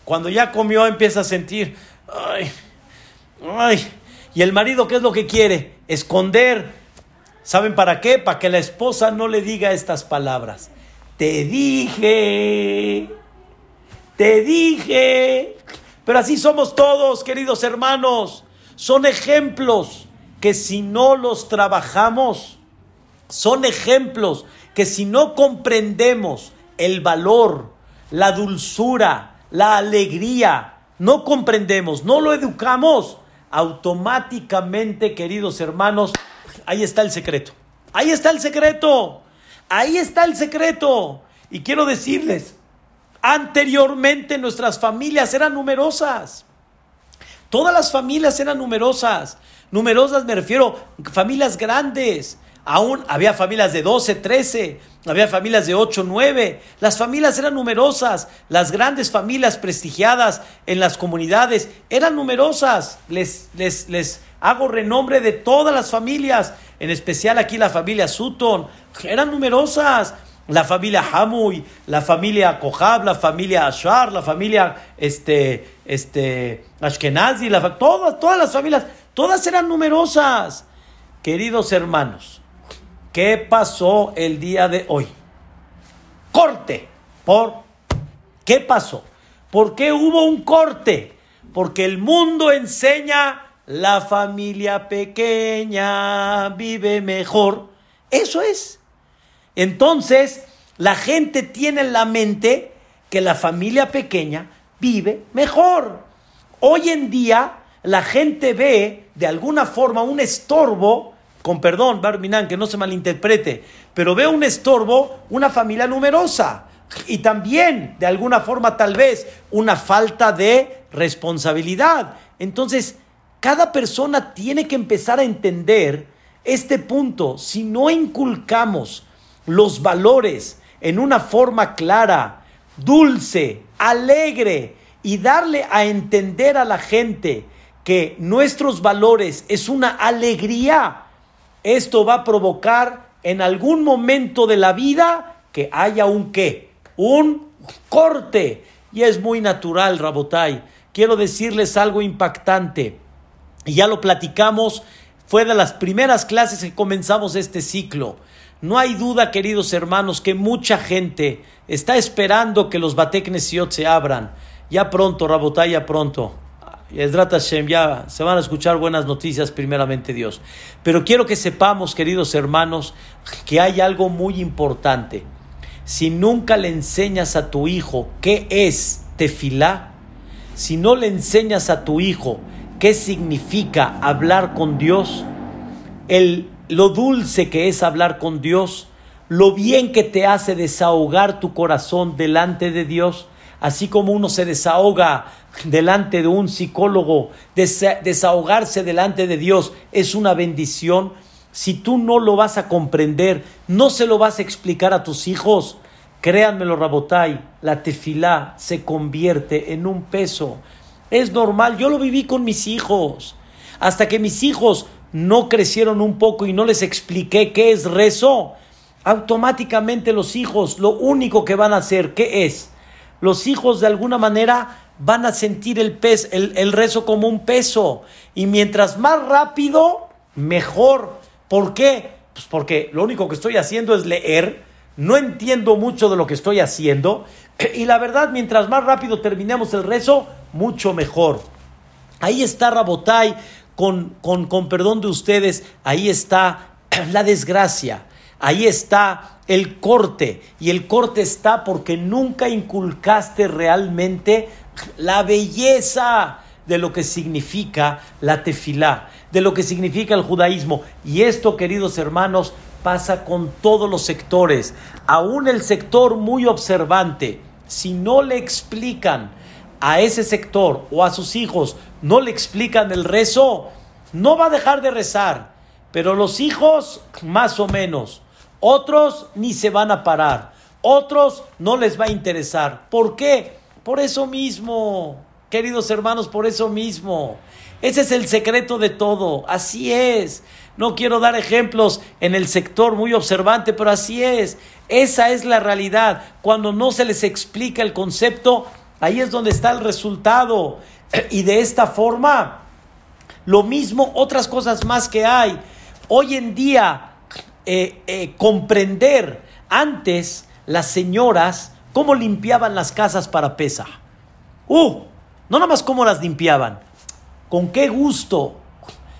cuando ya comió empieza a sentir, ay, ay, y el marido ¿qué es lo que quiere? Esconder. ¿Saben para qué? Para que la esposa no le diga estas palabras. Te dije, te dije. Pero así somos todos, queridos hermanos. Son ejemplos que si no los trabajamos, son ejemplos que si no comprendemos el valor, la dulzura, la alegría, no comprendemos, no lo educamos, automáticamente, queridos hermanos, ahí está el secreto. Ahí está el secreto. Ahí está el secreto. Y quiero decirles, anteriormente nuestras familias eran numerosas. Todas las familias eran numerosas. Numerosas me refiero familias grandes. Aún había familias de 12, 13, había familias de 8, 9. Las familias eran numerosas. Las grandes familias prestigiadas en las comunidades eran numerosas. Les, les, les hago renombre de todas las familias, en especial aquí la familia Sutton. Eran numerosas. La familia Hamuy, la familia Kohab, la familia Ashar, la familia este, este, Ashkenazi, todas, todas las familias Todas eran numerosas. Queridos hermanos, ¿qué pasó el día de hoy? Corte. ¿Por qué pasó? ¿Por qué hubo un corte? Porque el mundo enseña la familia pequeña vive mejor. Eso es. Entonces, la gente tiene en la mente que la familia pequeña vive mejor. Hoy en día la gente ve de alguna forma un estorbo, con perdón, Barminan, que no se malinterprete, pero ve un estorbo, una familia numerosa. Y también, de alguna forma, tal vez, una falta de responsabilidad. Entonces, cada persona tiene que empezar a entender este punto. Si no inculcamos los valores en una forma clara, dulce, alegre, y darle a entender a la gente que nuestros valores es una alegría, esto va a provocar en algún momento de la vida que haya un qué, un corte. Y es muy natural, Rabotai, quiero decirles algo impactante. Y ya lo platicamos, fue de las primeras clases que comenzamos este ciclo. No hay duda, queridos hermanos, que mucha gente está esperando que los Batek se abran. Ya pronto, Rabotay, ya pronto. Hashem, ya se van a escuchar buenas noticias, primeramente Dios. Pero quiero que sepamos, queridos hermanos, que hay algo muy importante. Si nunca le enseñas a tu hijo qué es tefilá, si no le enseñas a tu hijo qué significa hablar con Dios, el, lo dulce que es hablar con Dios, lo bien que te hace desahogar tu corazón delante de Dios, así como uno se desahoga delante de un psicólogo, desahogarse delante de Dios es una bendición. Si tú no lo vas a comprender, no se lo vas a explicar a tus hijos, créanmelo, Rabotai, la tefilá se convierte en un peso. Es normal, yo lo viví con mis hijos. Hasta que mis hijos no crecieron un poco y no les expliqué qué es rezo, automáticamente los hijos lo único que van a hacer, ¿qué es? Los hijos de alguna manera van a sentir el, pez, el, rezo como un peso. Y mientras más rápido, mejor. ¿Por qué? Pues porque lo único que estoy haciendo es leer, no entiendo mucho de lo que estoy haciendo. Y la verdad, mientras más rápido terminemos el rezo, mucho mejor. Ahí está Rabotai, con, con, con perdón de ustedes, ahí está la desgracia, ahí está el corte. Y el corte está porque nunca inculcaste realmente la belleza de lo que significa la tefilá, de lo que significa el judaísmo. Y esto, queridos hermanos, pasa con todos los sectores. Aún el sector muy observante, si no le explican a ese sector o a sus hijos, no le explican el rezo, no va a dejar de rezar. Pero los hijos, más o menos. Otros ni se van a parar. Otros no les va a interesar. ¿Por qué? Por eso mismo, queridos hermanos, por eso mismo. Ese es el secreto de todo. Así es. No quiero dar ejemplos en el sector muy observante, pero así es. Esa es la realidad. Cuando no se les explica el concepto, ahí es donde está el resultado. Y de esta forma, lo mismo, otras cosas más que hay. Hoy en día, eh, eh, comprender antes las señoras cómo limpiaban las casas para pesa. ¡Uh! No nada más cómo las limpiaban, con qué gusto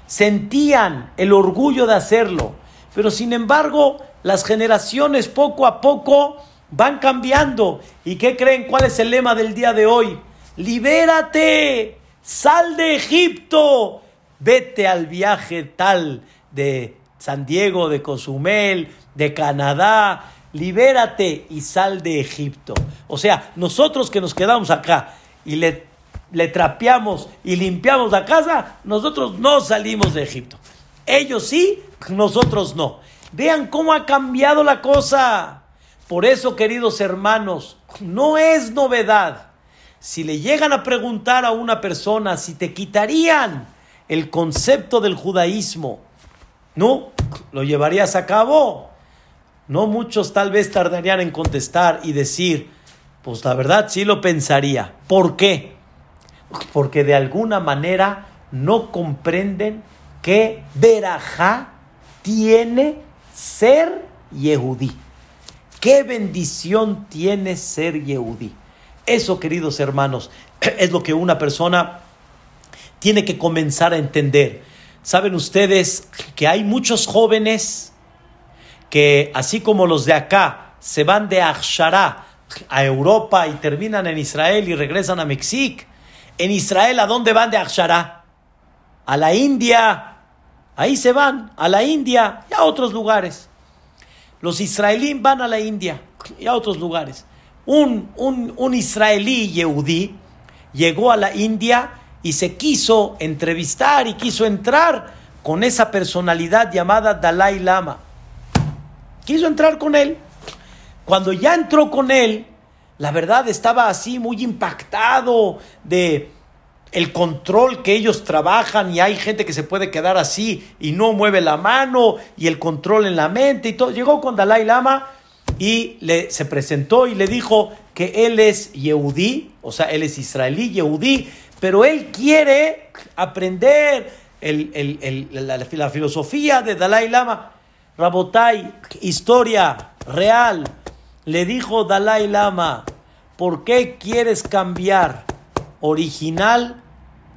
sentían el orgullo de hacerlo. Pero sin embargo, las generaciones poco a poco van cambiando. ¿Y qué creen? ¿Cuál es el lema del día de hoy? Libérate, sal de Egipto, vete al viaje tal de San Diego, de Cozumel, de Canadá, libérate y sal de Egipto. O sea, nosotros que nos quedamos acá y le, le trapeamos y limpiamos la casa, nosotros no salimos de Egipto. Ellos sí, nosotros no. Vean cómo ha cambiado la cosa. Por eso, queridos hermanos, no es novedad. Si le llegan a preguntar a una persona si te quitarían el concepto del judaísmo, ¿no? ¿Lo llevarías a cabo? No muchos tal vez tardarían en contestar y decir, pues la verdad sí lo pensaría. ¿Por qué? Porque de alguna manera no comprenden que Berajá tiene ser Yehudí. Qué bendición tiene ser Yehudí. Eso, queridos hermanos, es lo que una persona tiene que comenzar a entender. Saben ustedes que hay muchos jóvenes que así como los de acá se van de Akshara a Europa y terminan en Israel y regresan a México, en Israel ¿a dónde van de Akshara? A la India. Ahí se van, a la India y a otros lugares. Los israelíes van a la India y a otros lugares. Un, un, un israelí yehudí llegó a la India y se quiso entrevistar y quiso entrar con esa personalidad llamada Dalai Lama quiso entrar con él. Cuando ya entró con él, la verdad estaba así muy impactado de el control que ellos trabajan y hay gente que se puede quedar así y no mueve la mano y el control en la mente y todo. Llegó con Dalai Lama y le, se presentó y le dijo que él es Yehudí, o sea, él es israelí, Yehudí, pero él quiere aprender la, filosofía de Dalai Lama. Rabotai, historia real. Le dijo Dalai Lama, ¿por qué quieres cambiar original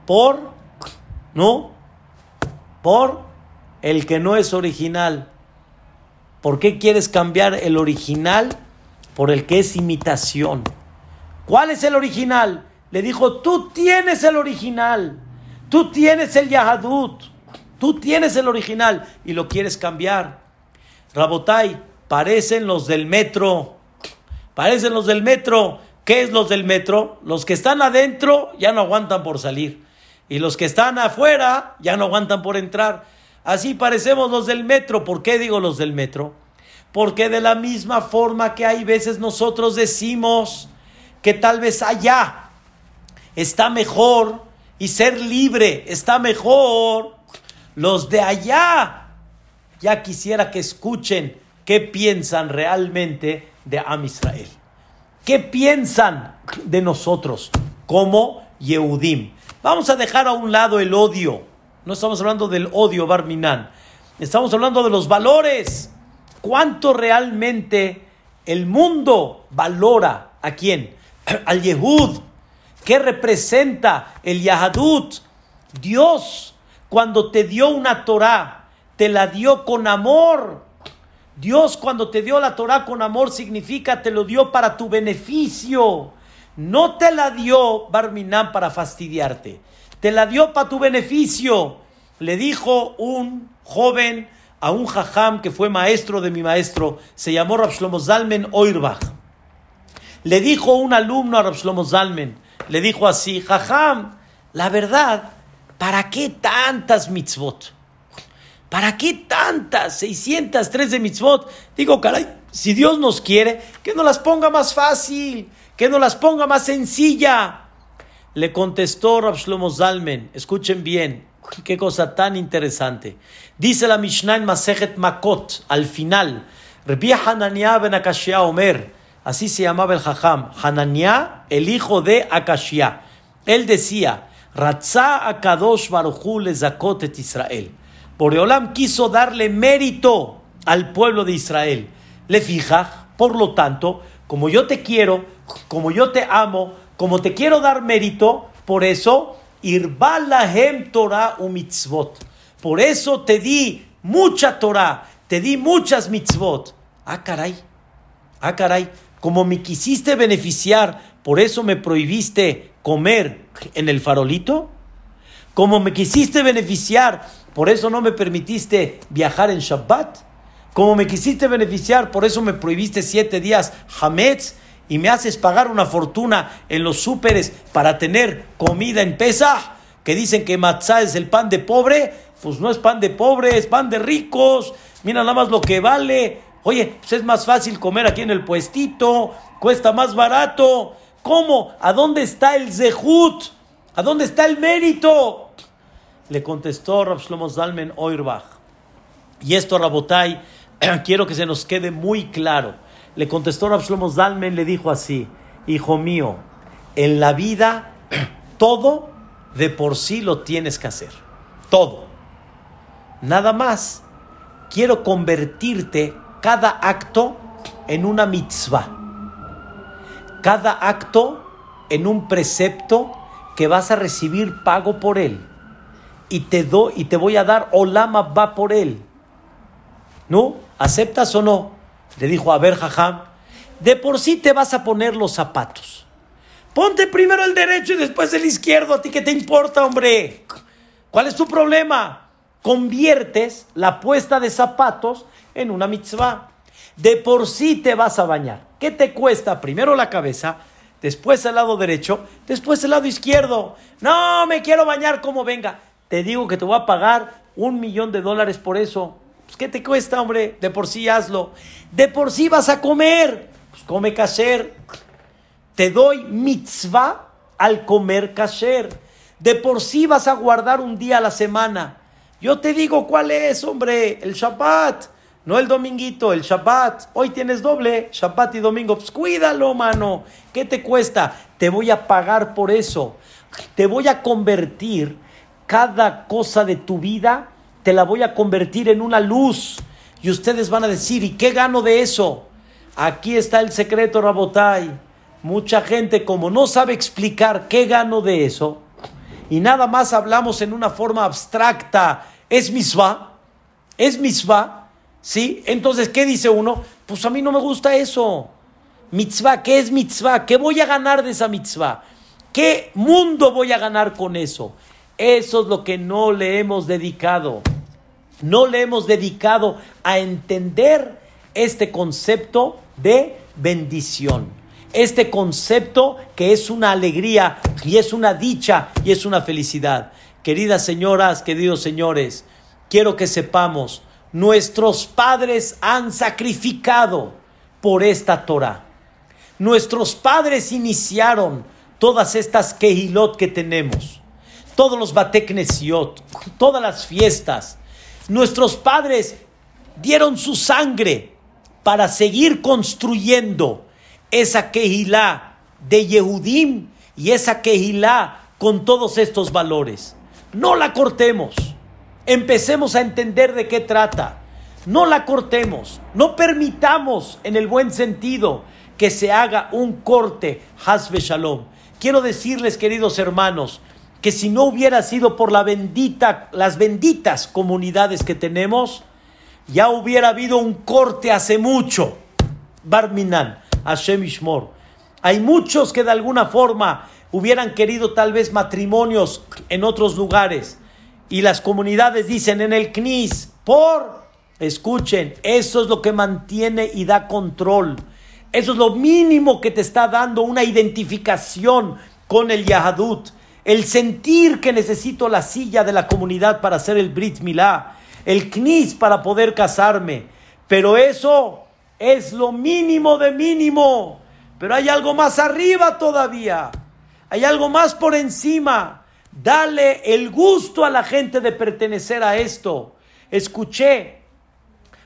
por, no? Por el que no es original. ¿Por qué quieres cambiar el original por el que es imitación? ¿Cuál es el original? Le dijo, tú tienes el original, tú tienes el Yahadut, tú tienes el original y lo quieres cambiar. Rabotai, parecen los del metro, parecen los del metro. ¿Qué es los del metro? Los que están adentro ya no aguantan por salir y los que están afuera ya no aguantan por entrar. Así parecemos los del metro. ¿Por qué digo los del metro? Porque de la misma forma que hay veces nosotros decimos que tal vez allá está mejor y ser libre está mejor, los de allá ya quisiera que escuchen qué piensan realmente de Am Israel. ¿Qué piensan de nosotros como Yehudim? Vamos a dejar a un lado el odio no estamos hablando del odio, Barminan. Estamos hablando de los valores. ¿Cuánto realmente el mundo valora a quién? Al Yehud. ¿Qué representa el Yahadut? Dios, cuando te dio una Torah, te la dio con amor. Dios cuando te dio la Torah con amor significa te lo dio para tu beneficio. No te la dio Barminan para fastidiarte te la dio para tu beneficio. Le dijo un joven a un jajam que fue maestro de mi maestro, se llamó Rabshlomo Zalmen Oirbach. Le dijo un alumno a Rabshlomo Zalmen, le dijo así, jajam, la verdad, ¿para qué tantas mitzvot? ¿Para qué tantas? 603 de mitzvot. Digo, caray, si Dios nos quiere, que nos las ponga más fácil, que nos las ponga más sencilla. Le contestó Rab Shlomo Zalmen, escuchen bien, qué cosa tan interesante. Dice la Mishnah en Makot, al final, Rabbi Hananiah ben Akashia Omer, así se llamaba el Jajam, Hananiah, el hijo de Akashia. Él decía, Ratzá Akadosh Baruchu le Zakot et Israel. Boreolam quiso darle mérito al pueblo de Israel. Le fija, por lo tanto, como yo te quiero, como yo te amo, como te quiero dar mérito, por eso, Irbalahem Torah u mitzvot. Por eso te di mucha Torah, te di muchas mitzvot. Ah, caray, ah, caray, como me quisiste beneficiar, por eso me prohibiste comer en el farolito. Como me quisiste beneficiar, por eso no me permitiste viajar en Shabbat. Como me quisiste beneficiar, por eso me prohibiste siete días Hametz y me haces pagar una fortuna en los súperes para tener comida en pesa, que dicen que matzá es el pan de pobre, pues no es pan de pobre, es pan de ricos, mira nada más lo que vale. Oye, pues es más fácil comer aquí en el puestito, cuesta más barato. ¿Cómo? ¿A dónde está el zehut? ¿A dónde está el mérito? Le contestó Rab Shlomo Zalmen Oirbach. Y esto, Rabotai, quiero que se nos quede muy claro le contestó Rav Shlomo Zalmen, le dijo así, hijo mío, en la vida todo de por sí lo tienes que hacer, todo. Nada más, quiero convertirte cada acto en una mitzvah, cada acto en un precepto que vas a recibir pago por él. Y te, do, y te voy a dar olama va por él. ¿No? ¿Aceptas o no? Le dijo, a ver, jajam, de por sí te vas a poner los zapatos. Ponte primero el derecho y después el izquierdo. ¿A ti qué te importa, hombre? ¿Cuál es tu problema? Conviertes la puesta de zapatos en una mitzvah. De por sí te vas a bañar. ¿Qué te cuesta? Primero la cabeza, después el lado derecho, después el lado izquierdo. No, me quiero bañar como venga. Te digo que te voy a pagar un millón de dólares por eso. Pues, ¿Qué te cuesta, hombre? De por sí hazlo. De por sí vas a comer. Pues come kasher. Te doy mitzvah al comer kasher. De por sí vas a guardar un día a la semana. Yo te digo cuál es, hombre, el Shabbat. No el dominguito, el Shabbat. Hoy tienes doble, Shabbat y domingo. Pues cuídalo, mano. ¿Qué te cuesta? Te voy a pagar por eso. Te voy a convertir cada cosa de tu vida, te la voy a convertir en una luz. Y ustedes van a decir, ¿y qué gano de eso? Aquí está el secreto, Rabotai. Mucha gente, como no sabe explicar qué gano de eso, y nada más hablamos en una forma abstracta, es misva, es misva, ¿sí? Entonces, ¿qué dice uno? Pues a mí no me gusta eso. Mitzvah, ¿qué es mitzvah? ¿Qué voy a ganar de esa mitzvah? ¿Qué mundo voy a ganar con eso? Eso es lo que no le hemos dedicado. No le hemos dedicado a entender este concepto de bendición. Este concepto que es una alegría y es una dicha y es una felicidad. Queridas señoras, queridos señores, quiero que sepamos, nuestros padres han sacrificado por esta Torah. Nuestros padres iniciaron todas estas kehilot que tenemos, todos los bateknesiot, todas las fiestas. Nuestros padres dieron su sangre para seguir construyendo esa Kehilá de Yehudim y esa Kehilá con todos estos valores. No la cortemos. Empecemos a entender de qué trata. No la cortemos. No permitamos, en el buen sentido, que se haga un corte. Hasbe Shalom. Quiero decirles, queridos hermanos, que si no hubiera sido por la bendita, las benditas comunidades que tenemos, ya hubiera habido un corte hace mucho. Barminan, Hashem Ishmor. Hay muchos que de alguna forma hubieran querido tal vez matrimonios en otros lugares. Y las comunidades dicen en el CNIS, por, escuchen, eso es lo que mantiene y da control. Eso es lo mínimo que te está dando una identificación con el Yahadut. El sentir que necesito la silla de la comunidad para hacer el Brit Milá el knis para poder casarme. Pero eso es lo mínimo de mínimo. Pero hay algo más arriba todavía. Hay algo más por encima. Dale el gusto a la gente de pertenecer a esto. Escuché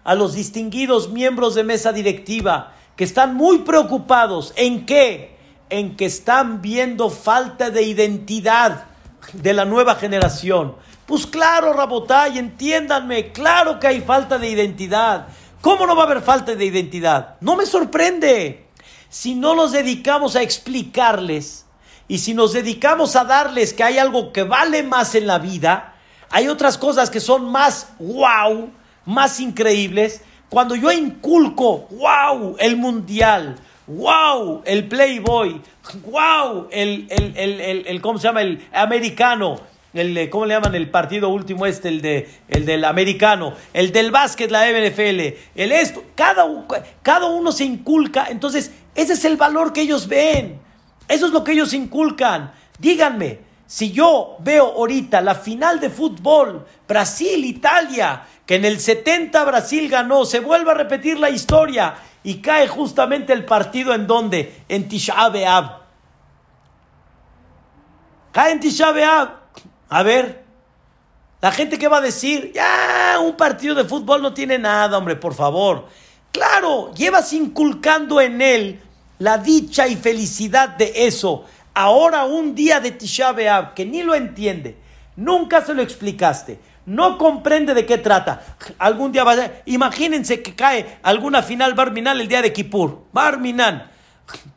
a los distinguidos miembros de mesa directiva que están muy preocupados. ¿En qué? En que están viendo falta de identidad de la nueva generación. Pues claro, Rabotay, entiéndanme, claro que hay falta de identidad. ¿Cómo no va a haber falta de identidad? No me sorprende. Si no nos dedicamos a explicarles y si nos dedicamos a darles que hay algo que vale más en la vida, hay otras cosas que son más wow, más increíbles. Cuando yo inculco, wow, el mundial, wow, el Playboy, wow, el, el, el, el ¿cómo se llama? El americano, el, ¿cómo le llaman el partido último este? El, de, el del americano, el del básquet, la NFL, el esto, cada, cada uno se inculca, entonces ese es el valor que ellos ven, eso es lo que ellos inculcan. Díganme, si yo veo ahorita la final de fútbol, Brasil-Italia, en el 70 Brasil ganó, se vuelve a repetir la historia y cae justamente el partido en donde, en Tisha B'Av. Cae en Tisha B'Av. A ver, la gente que va a decir, ya, un partido de fútbol no tiene nada, hombre, por favor. Claro, llevas inculcando en él la dicha y felicidad de eso. Ahora un día de Tisha B'Av, que ni lo entiende, nunca se lo explicaste, no comprende de qué trata. Algún día va a imagínense que cae alguna final Barminal el día de Kippur. Barminan.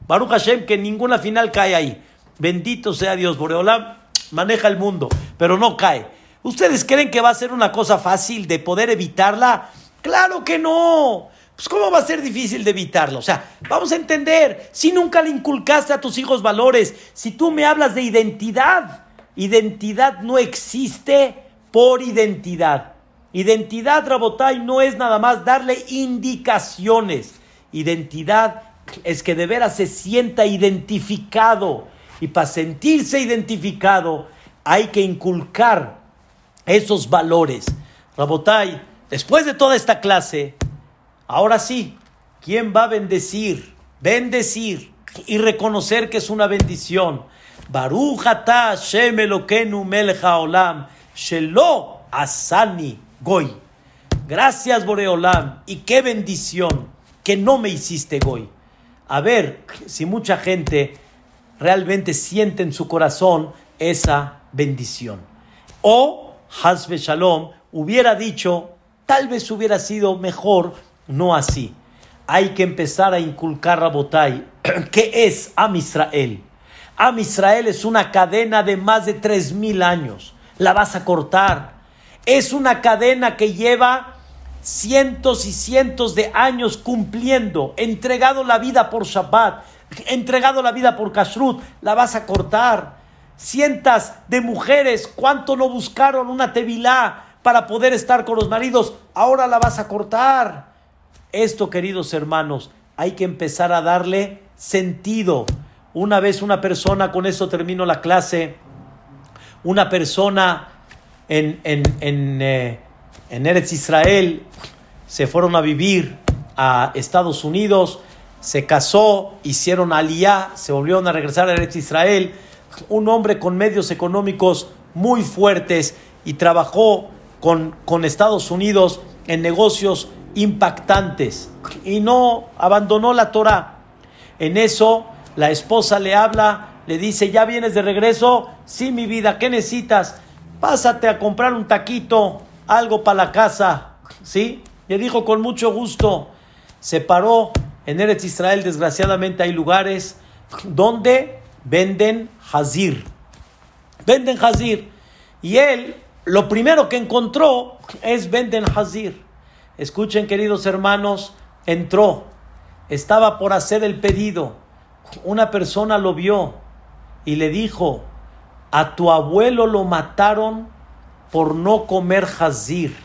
Baruch Hashem, que ninguna final cae ahí. Bendito sea Dios, Boreolam maneja el mundo, pero no cae. ¿Ustedes creen que va a ser una cosa fácil de poder evitarla? Claro que no. Pues ¿cómo va a ser difícil de evitarlo? O sea, vamos a entender, si nunca le inculcaste a tus hijos valores, si tú me hablas de identidad, identidad no existe por identidad. Identidad, Rabotay, no es nada más darle indicaciones. Identidad es que de veras se sienta identificado y para sentirse identificado hay que inculcar esos valores. Rabotay, después de toda esta clase, ahora sí, ¿quién va a bendecir? Bendecir y reconocer que es una bendición. Baruch Shem Elokeinu Melech Shelo Asani Goy. Gracias, Boreolam. Y qué bendición que no me hiciste Goy. A ver si mucha gente realmente siente en su corazón esa bendición. O Hasbe Shalom hubiera dicho, tal vez hubiera sido mejor no así. Hay que empezar a inculcar a Botay. ¿Qué es Am Israel? Am Israel es una cadena de más de tres mil años. La vas a cortar. Es una cadena que lleva cientos y cientos de años cumpliendo, entregado la vida por Shabbat, entregado la vida por Kashrut, la vas a cortar. Cientos de mujeres, ¿cuánto no buscaron una tevilá para poder estar con los maridos? Ahora la vas a cortar. Esto, queridos hermanos, hay que empezar a darle sentido. Una vez una persona, con eso termino la clase, una persona en, en, en, eh, en Eretz Israel se fueron a vivir a Estados Unidos, se casó, hicieron aliyah, se volvieron a regresar a Eretz Israel, un hombre con medios económicos muy fuertes y trabajó con, con Estados Unidos en negocios impactantes y no abandonó la Torah. En eso la esposa le habla, le dice, ¿ya vienes de regreso? Sí, mi vida, ¿qué necesitas? Pásate a comprar un taquito, algo para la casa, ¿sí? Le dijo con mucho gusto. Se paró en Eretz Israel, desgraciadamente hay lugares donde venden hazir. Venden hazir. Y él, lo primero que encontró es venden hazir. Escuchen, queridos hermanos, entró, estaba por hacer el pedido. Una persona lo vio y le dijo, a tu abuelo lo mataron por no comer hazir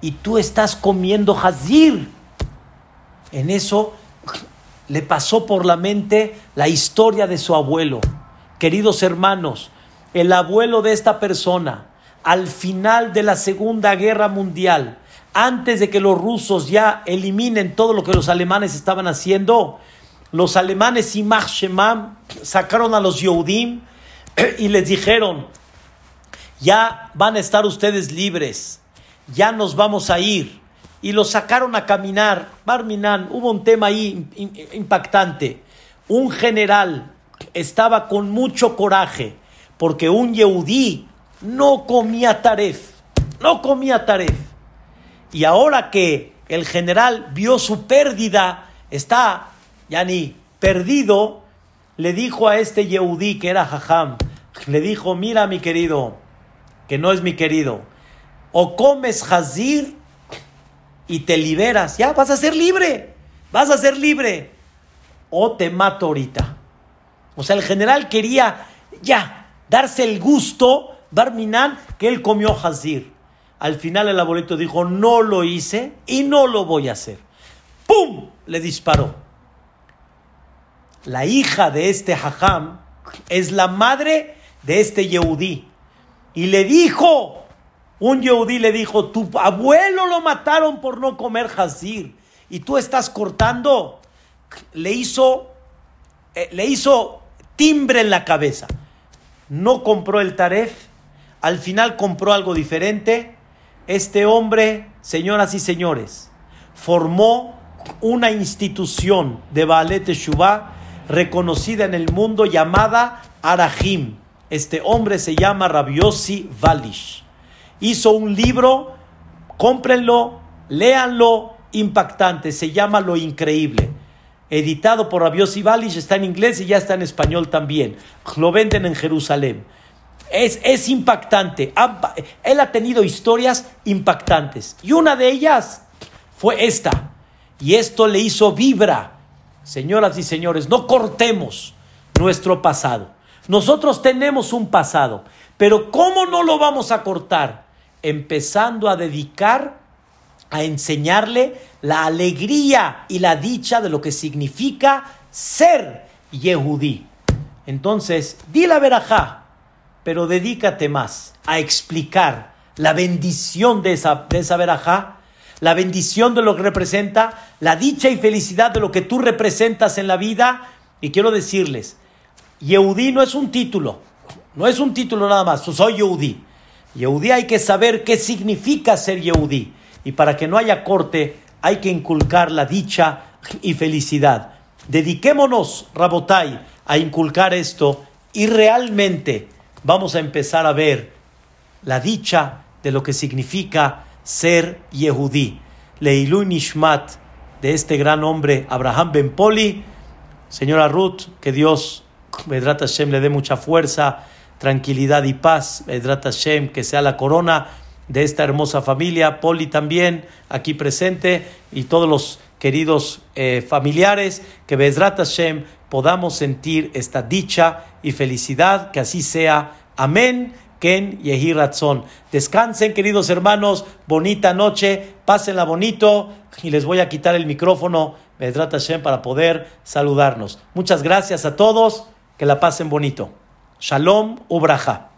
y tú estás comiendo hazir. En eso le pasó por la mente la historia de su abuelo. Queridos hermanos, el abuelo de esta persona, al final de la Segunda Guerra Mundial, antes de que los rusos ya eliminen todo lo que los alemanes estaban haciendo, los alemanes y Shemam sacaron a los Yehudim y les dijeron, ya van a estar ustedes libres, ya nos vamos a ir. Y los sacaron a caminar. Barminan, hubo un tema ahí impactante. Un general estaba con mucho coraje porque un Yehudí no comía taref, no comía taref. Y ahora que el general vio su pérdida, está ya ni perdido, le dijo a este Yehudí que era Jajam, le dijo, mira mi querido, que no es mi querido, o comes jazir y te liberas, ya vas a ser libre, vas a ser libre, o te mato ahorita. O sea, el general quería ya darse el gusto, Barminan, que él comió jazir. Al final el abuelito dijo, no lo hice y no lo voy a hacer. ¡Pum! Le disparó. La hija de este hajam es la madre de este Yehudí. Y le dijo, un Yehudí le dijo, tu abuelo lo mataron por no comer jazir y tú estás cortando. Le hizo, eh, le hizo timbre en la cabeza. No compró el taref, al final compró algo diferente. Este hombre, señoras y señores, formó una institución de Ballet Shubá reconocida en el mundo llamada Arahim. Este hombre se llama Rabiosi Valish. Hizo un libro, cómprenlo, léanlo, impactante, se llama Lo Increíble. Editado por Rabiosi Valish, está en inglés y ya está en español también. Lo venden en Jerusalén. Es, es impactante. Él ha tenido historias impactantes. Y una de ellas fue esta. Y esto le hizo vibra. Señoras y señores, no cortemos nuestro pasado. Nosotros tenemos un pasado, pero ¿cómo no lo vamos a cortar? Empezando a dedicar a enseñarle la alegría y la dicha de lo que significa ser Yehudí. Entonces, di la verajá, pero dedícate más a explicar la bendición de esa, de esa verajá, la bendición de lo que representa, la dicha y felicidad de lo que tú representas en la vida. Y quiero decirles, Yehudí no es un título, no es un título nada más, soy Yehudí. Yehudí hay que saber qué significa ser Yehudí. Y para que no haya corte, hay que inculcar la dicha y felicidad. Dediquémonos, Rabotai, a inculcar esto y realmente vamos a empezar a ver la dicha de lo que significa ser Yehudí. Leilu Nishmat de este gran hombre Abraham Ben Poli. Señora Ruth, que Dios, Vedrat Hashem, le dé mucha fuerza, tranquilidad y paz. Vedrat Hashem, que sea la corona de esta hermosa familia. Poli también aquí presente y todos los queridos eh, familiares, que Vedrat Hashem podamos sentir esta dicha y felicidad, que así sea. Amén. Ken Yehi Ratzon. Descansen, queridos hermanos. Bonita noche. Pásenla bonito. Y les voy a quitar el micrófono, Vedrat Hashem, para poder saludarnos. Muchas gracias a todos. Que la pasen bonito. Shalom Ubraja.